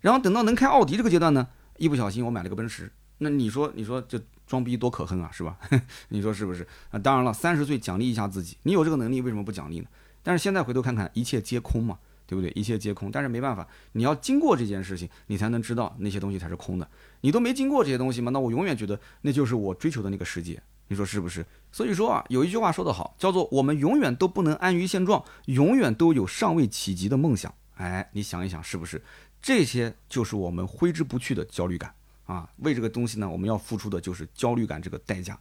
然后等到能开奥迪这个阶段呢，一不小心我买了个奔驰，那你说你说这装逼多可恨啊，是吧？你说是不是？啊，当然了，三十岁奖励一下自己，你有这个能力为什么不奖励呢？但是现在回头看看，一切皆空嘛。对不对？一切皆空，但是没办法，你要经过这件事情，你才能知道那些东西才是空的。你都没经过这些东西吗？那我永远觉得那就是我追求的那个世界。你说是不是？所以说啊，有一句话说得好，叫做我们永远都不能安于现状，永远都有尚未企及的梦想。哎，你想一想，是不是？这些就是我们挥之不去的焦虑感啊！为这个东西呢，我们要付出的就是焦虑感这个代价。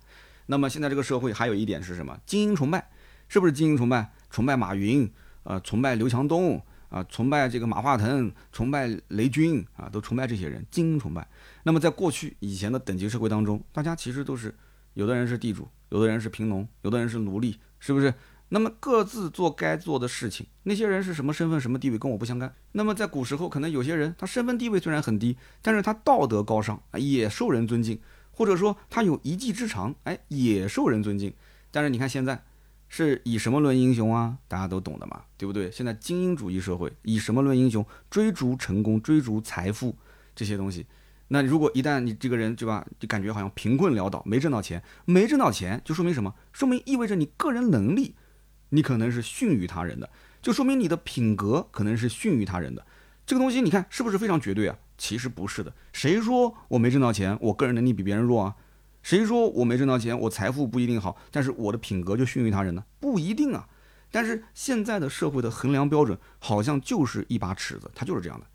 那么现在这个社会还有一点是什么？精英崇拜，是不是精英崇拜？崇拜马云，呃，崇拜刘强东。啊，崇拜这个马化腾，崇拜雷军啊，都崇拜这些人，精英崇拜。那么在过去以前的等级社会当中，大家其实都是，有的人是地主，有的人是贫农，有的人是奴隶，是不是？那么各自做该做的事情。那些人是什么身份、什么地位，跟我不相干。那么在古时候，可能有些人他身份地位虽然很低，但是他道德高尚啊，也受人尊敬，或者说他有一技之长，哎，也受人尊敬。但是你看现在。是以什么论英雄啊？大家都懂的嘛，对不对？现在精英主义社会以什么论英雄？追逐成功，追逐财富这些东西。那如果一旦你这个人对吧，就感觉好像贫困潦倒，没挣到钱，没挣到钱，就说明什么？说明意味着你个人能力，你可能是逊于他人的，就说明你的品格可能是逊于他人的。这个东西你看是不是非常绝对啊？其实不是的。谁说我没挣到钱，我个人能力比别人弱啊？谁说我没挣到钱，我财富不一定好，但是我的品格就逊于他人呢？不一定啊。但是现在的社会的衡量标准好像就是一把尺子，它就是这样的。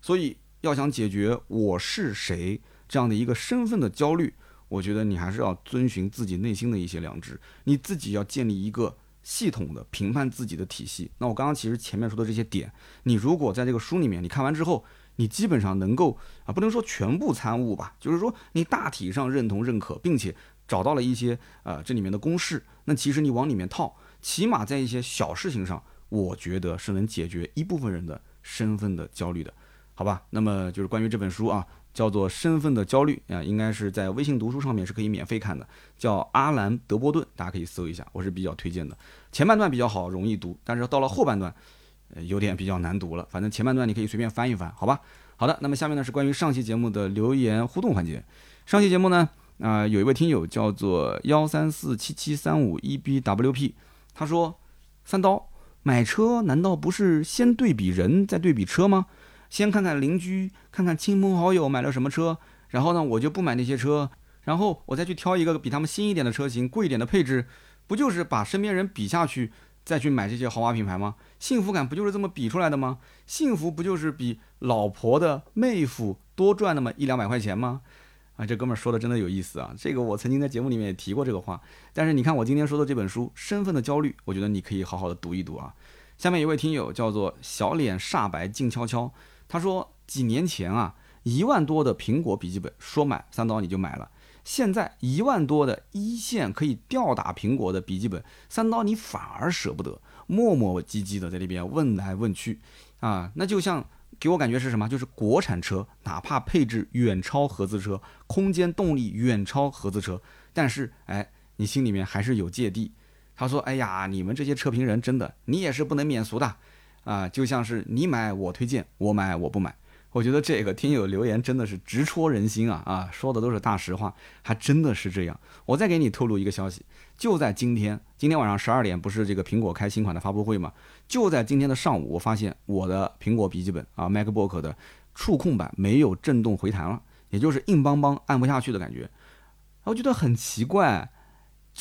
所以要想解决我是谁这样的一个身份的焦虑，我觉得你还是要遵循自己内心的一些良知，你自己要建立一个。系统的评判自己的体系。那我刚刚其实前面说的这些点，你如果在这个书里面你看完之后，你基本上能够啊，不能说全部参悟吧，就是说你大体上认同认可，并且找到了一些呃这里面的公式。那其实你往里面套，起码在一些小事情上，我觉得是能解决一部分人的身份的焦虑的，好吧？那么就是关于这本书啊。叫做身份的焦虑啊，应该是在微信读书上面是可以免费看的，叫阿兰德波顿，大家可以搜一下，我是比较推荐的。前半段比较好，容易读，但是到了后半段，呃，有点比较难读了。反正前半段你可以随便翻一翻，好吧？好的，那么下面呢是关于上期节目的留言互动环节。上期节目呢，啊，有一位听友叫做幺三四七七三五一 bwp，他说：三刀买车难道不是先对比人再对比车吗？先看看邻居，看看亲朋好友买了什么车，然后呢，我就不买那些车，然后我再去挑一个比他们新一点的车型，贵一点的配置，不就是把身边人比下去，再去买这些豪华品牌吗？幸福感不就是这么比出来的吗？幸福不就是比老婆的妹夫多赚那么一两百块钱吗？啊，这哥们儿说的真的有意思啊！这个我曾经在节目里面也提过这个话，但是你看我今天说的这本书《身份的焦虑》，我觉得你可以好好的读一读啊。下面一位听友叫做小脸煞白静悄悄。他说几年前啊，一万多的苹果笔记本说买三刀你就买了，现在一万多的一线可以吊打苹果的笔记本，三刀你反而舍不得，磨磨唧唧的在那边问来问去，啊，那就像给我感觉是什么？就是国产车哪怕配置远超合资车，空间动力远超合资车，但是哎，你心里面还是有芥蒂。他说，哎呀，你们这些车评人真的，你也是不能免俗的。啊，就像是你买我推荐，我买我不买。我觉得这个听友留言真的是直戳人心啊啊，说的都是大实话，还真的是这样。我再给你透露一个消息，就在今天，今天晚上十二点不是这个苹果开新款的发布会吗？就在今天的上午，我发现我的苹果笔记本啊，MacBook 的触控板没有震动回弹了，也就是硬邦邦按不下去的感觉。我觉得很奇怪。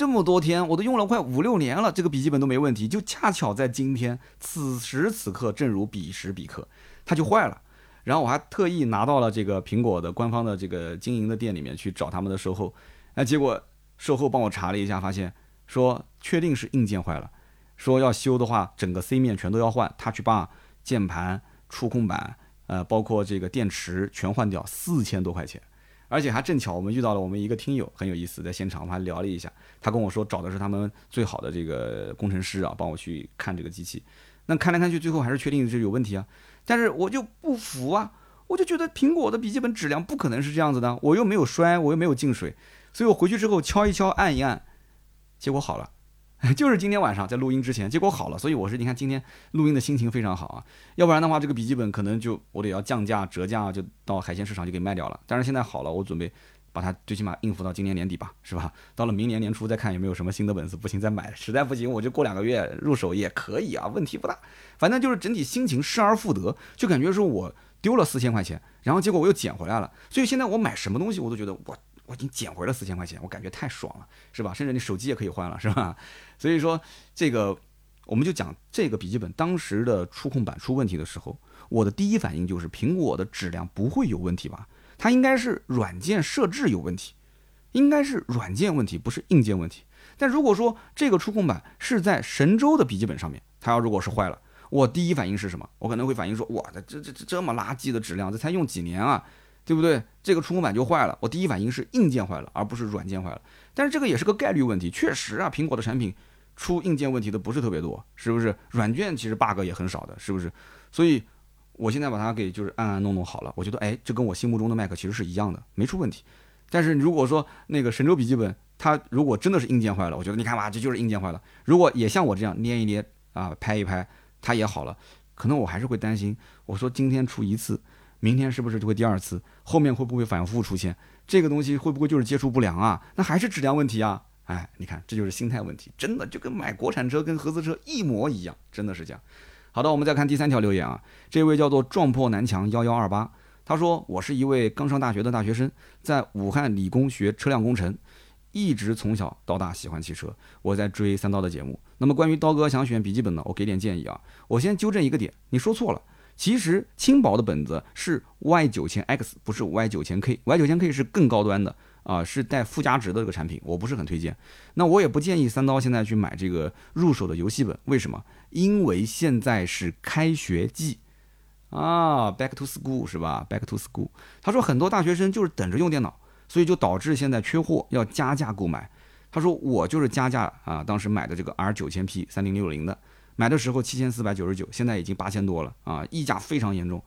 这么多天，我都用了快五六年了，这个笔记本都没问题，就恰巧在今天此时此刻，正如彼时彼刻，它就坏了。然后我还特意拿到了这个苹果的官方的这个经营的店里面去找他们的售后，哎，结果售后帮我查了一下，发现说确定是硬件坏了，说要修的话，整个 C 面全都要换，他去把键盘、触控板，呃，包括这个电池全换掉，四千多块钱。而且还正巧，我们遇到了我们一个听友，很有意思，在现场我们还聊了一下。他跟我说找的是他们最好的这个工程师啊，帮我去看这个机器。那看来看去，最后还是确定是有问题啊。但是我就不服啊，我就觉得苹果的笔记本质量不可能是这样子的，我又没有摔，我又没有进水，所以我回去之后敲一敲，按一按，结果好了。就是今天晚上在录音之前，结果好了，所以我是你看今天录音的心情非常好啊，要不然的话这个笔记本可能就我得要降价折价，就到海鲜市场就给卖掉了。但是现在好了，我准备把它最起码应付到今年年底吧，是吧？到了明年年初再看有没有什么新的本子，不行再买，实在不行我就过两个月入手也可以啊，问题不大。反正就是整体心情失而复得，就感觉说我丢了四千块钱，然后结果我又捡回来了，所以现在我买什么东西我都觉得我。我已经捡回了四千块钱，我感觉太爽了，是吧？甚至你手机也可以换了，是吧？所以说这个，我们就讲这个笔记本当时的触控板出问题的时候，我的第一反应就是苹果的质量不会有问题吧？它应该是软件设置有问题，应该是软件问题，不是硬件问题。但如果说这个触控板是在神州的笔记本上面，它要如果是坏了，我第一反应是什么？我可能会反应说，哇，这这这这么垃圾的质量，这才用几年啊？对不对？这个触控板就坏了，我第一反应是硬件坏了，而不是软件坏了。但是这个也是个概率问题，确实啊，苹果的产品出硬件问题的不是特别多，是不是？软件其实 bug 也很少的，是不是？所以我现在把它给就是按按弄弄好了，我觉得哎，这跟我心目中的 Mac 其实是一样的，没出问题。但是如果说那个神州笔记本它如果真的是硬件坏了，我觉得你看吧，这就是硬件坏了。如果也像我这样捏一捏啊，拍一拍，它也好了，可能我还是会担心。我说今天出一次。明天是不是就会第二次？后面会不会反复出现？这个东西会不会就是接触不良啊？那还是质量问题啊？哎，你看，这就是心态问题，真的就跟买国产车跟合资车一模一样，真的是这样。好的，我们再看第三条留言啊，这位叫做撞破南墙幺幺二八，他说我是一位刚上大学的大学生，在武汉理工学车辆工程，一直从小到大喜欢汽车，我在追三刀的节目。那么关于刀哥想选笔记本呢，我给点建议啊，我先纠正一个点，你说错了。其实轻薄的本子是 Y 九千 X，不是 Y 九千 K，Y 九千 K 是更高端的啊，是带附加值的这个产品，我不是很推荐。那我也不建议三刀现在去买这个入手的游戏本，为什么？因为现在是开学季啊，Back to school 是吧？Back to school。他说很多大学生就是等着用电脑，所以就导致现在缺货，要加价购买。他说我就是加价啊，当时买的这个 R 九千 P 三零六零的。买的时候七千四百九十九，现在已经八千多了啊，溢价非常严重。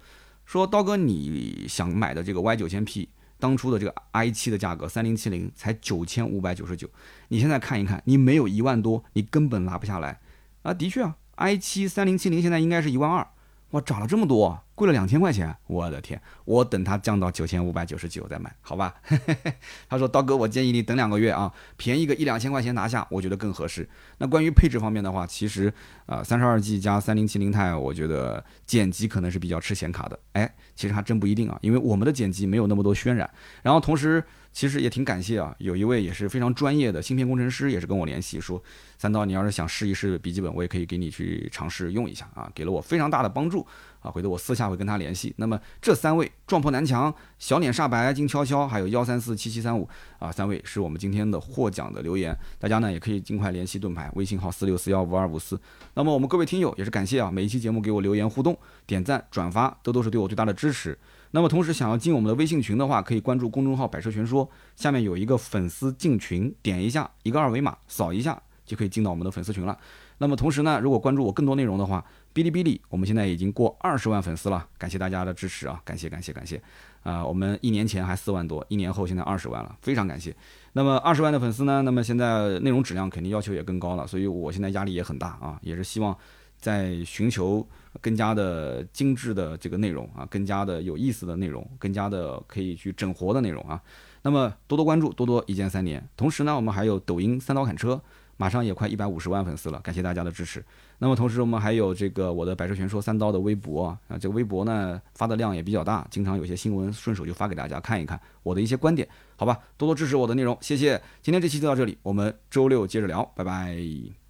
说刀哥，你想买的这个 Y 九千 P，当初的这个 i 七的价格三零七零才九千五百九十九，你现在看一看，你没有一万多，你根本拿不下来啊。的确啊，i 七三零七零现在应该是一万二。哇，涨了这么多，贵了两千块钱！我的天，我等它降到九千五百九十九再买，好吧？他说刀哥，我建议你等两个月啊，便宜个一两千块钱拿下，我觉得更合适。那关于配置方面的话，其实啊，三十二 G 加三零七零钛，我觉得剪辑可能是比较吃显卡的。哎，其实还真不一定啊，因为我们的剪辑没有那么多渲染，然后同时。其实也挺感谢啊，有一位也是非常专业的芯片工程师，也是跟我联系说，三刀，你要是想试一试笔记本，我也可以给你去尝试用一下啊，给了我非常大的帮助啊。回头我私下会跟他联系。那么这三位撞破南墙、小脸煞白、静悄悄，还有幺三四七七三五啊，三位是我们今天的获奖的留言，大家呢也可以尽快联系盾牌，微信号四六四幺五二五四。那么我们各位听友也是感谢啊，每一期节目给我留言互动、点赞、转发，都都是对我最大的支持。那么同时想要进我们的微信群的话，可以关注公众号“百车全说”，下面有一个粉丝进群，点一下一个二维码，扫一下就可以进到我们的粉丝群了。那么同时呢，如果关注我更多内容的话，哔哩哔哩我们现在已经过二十万粉丝了，感谢大家的支持啊，感谢感谢感谢啊！我们一年前还四万多，一年后现在二十万了，非常感谢。那么二十万的粉丝呢，那么现在内容质量肯定要求也更高了，所以我现在压力也很大啊，也是希望。在寻求更加的精致的这个内容啊，更加的有意思的内容，更加的可以去整活的内容啊。那么多多关注，多多一键三连。同时呢，我们还有抖音三刀砍车，马上也快一百五十万粉丝了，感谢大家的支持。那么同时我们还有这个我的百车全说三刀的微博啊，这个微博呢发的量也比较大，经常有些新闻顺手就发给大家看一看我的一些观点，好吧？多多支持我的内容，谢谢。今天这期就到这里，我们周六接着聊，拜拜。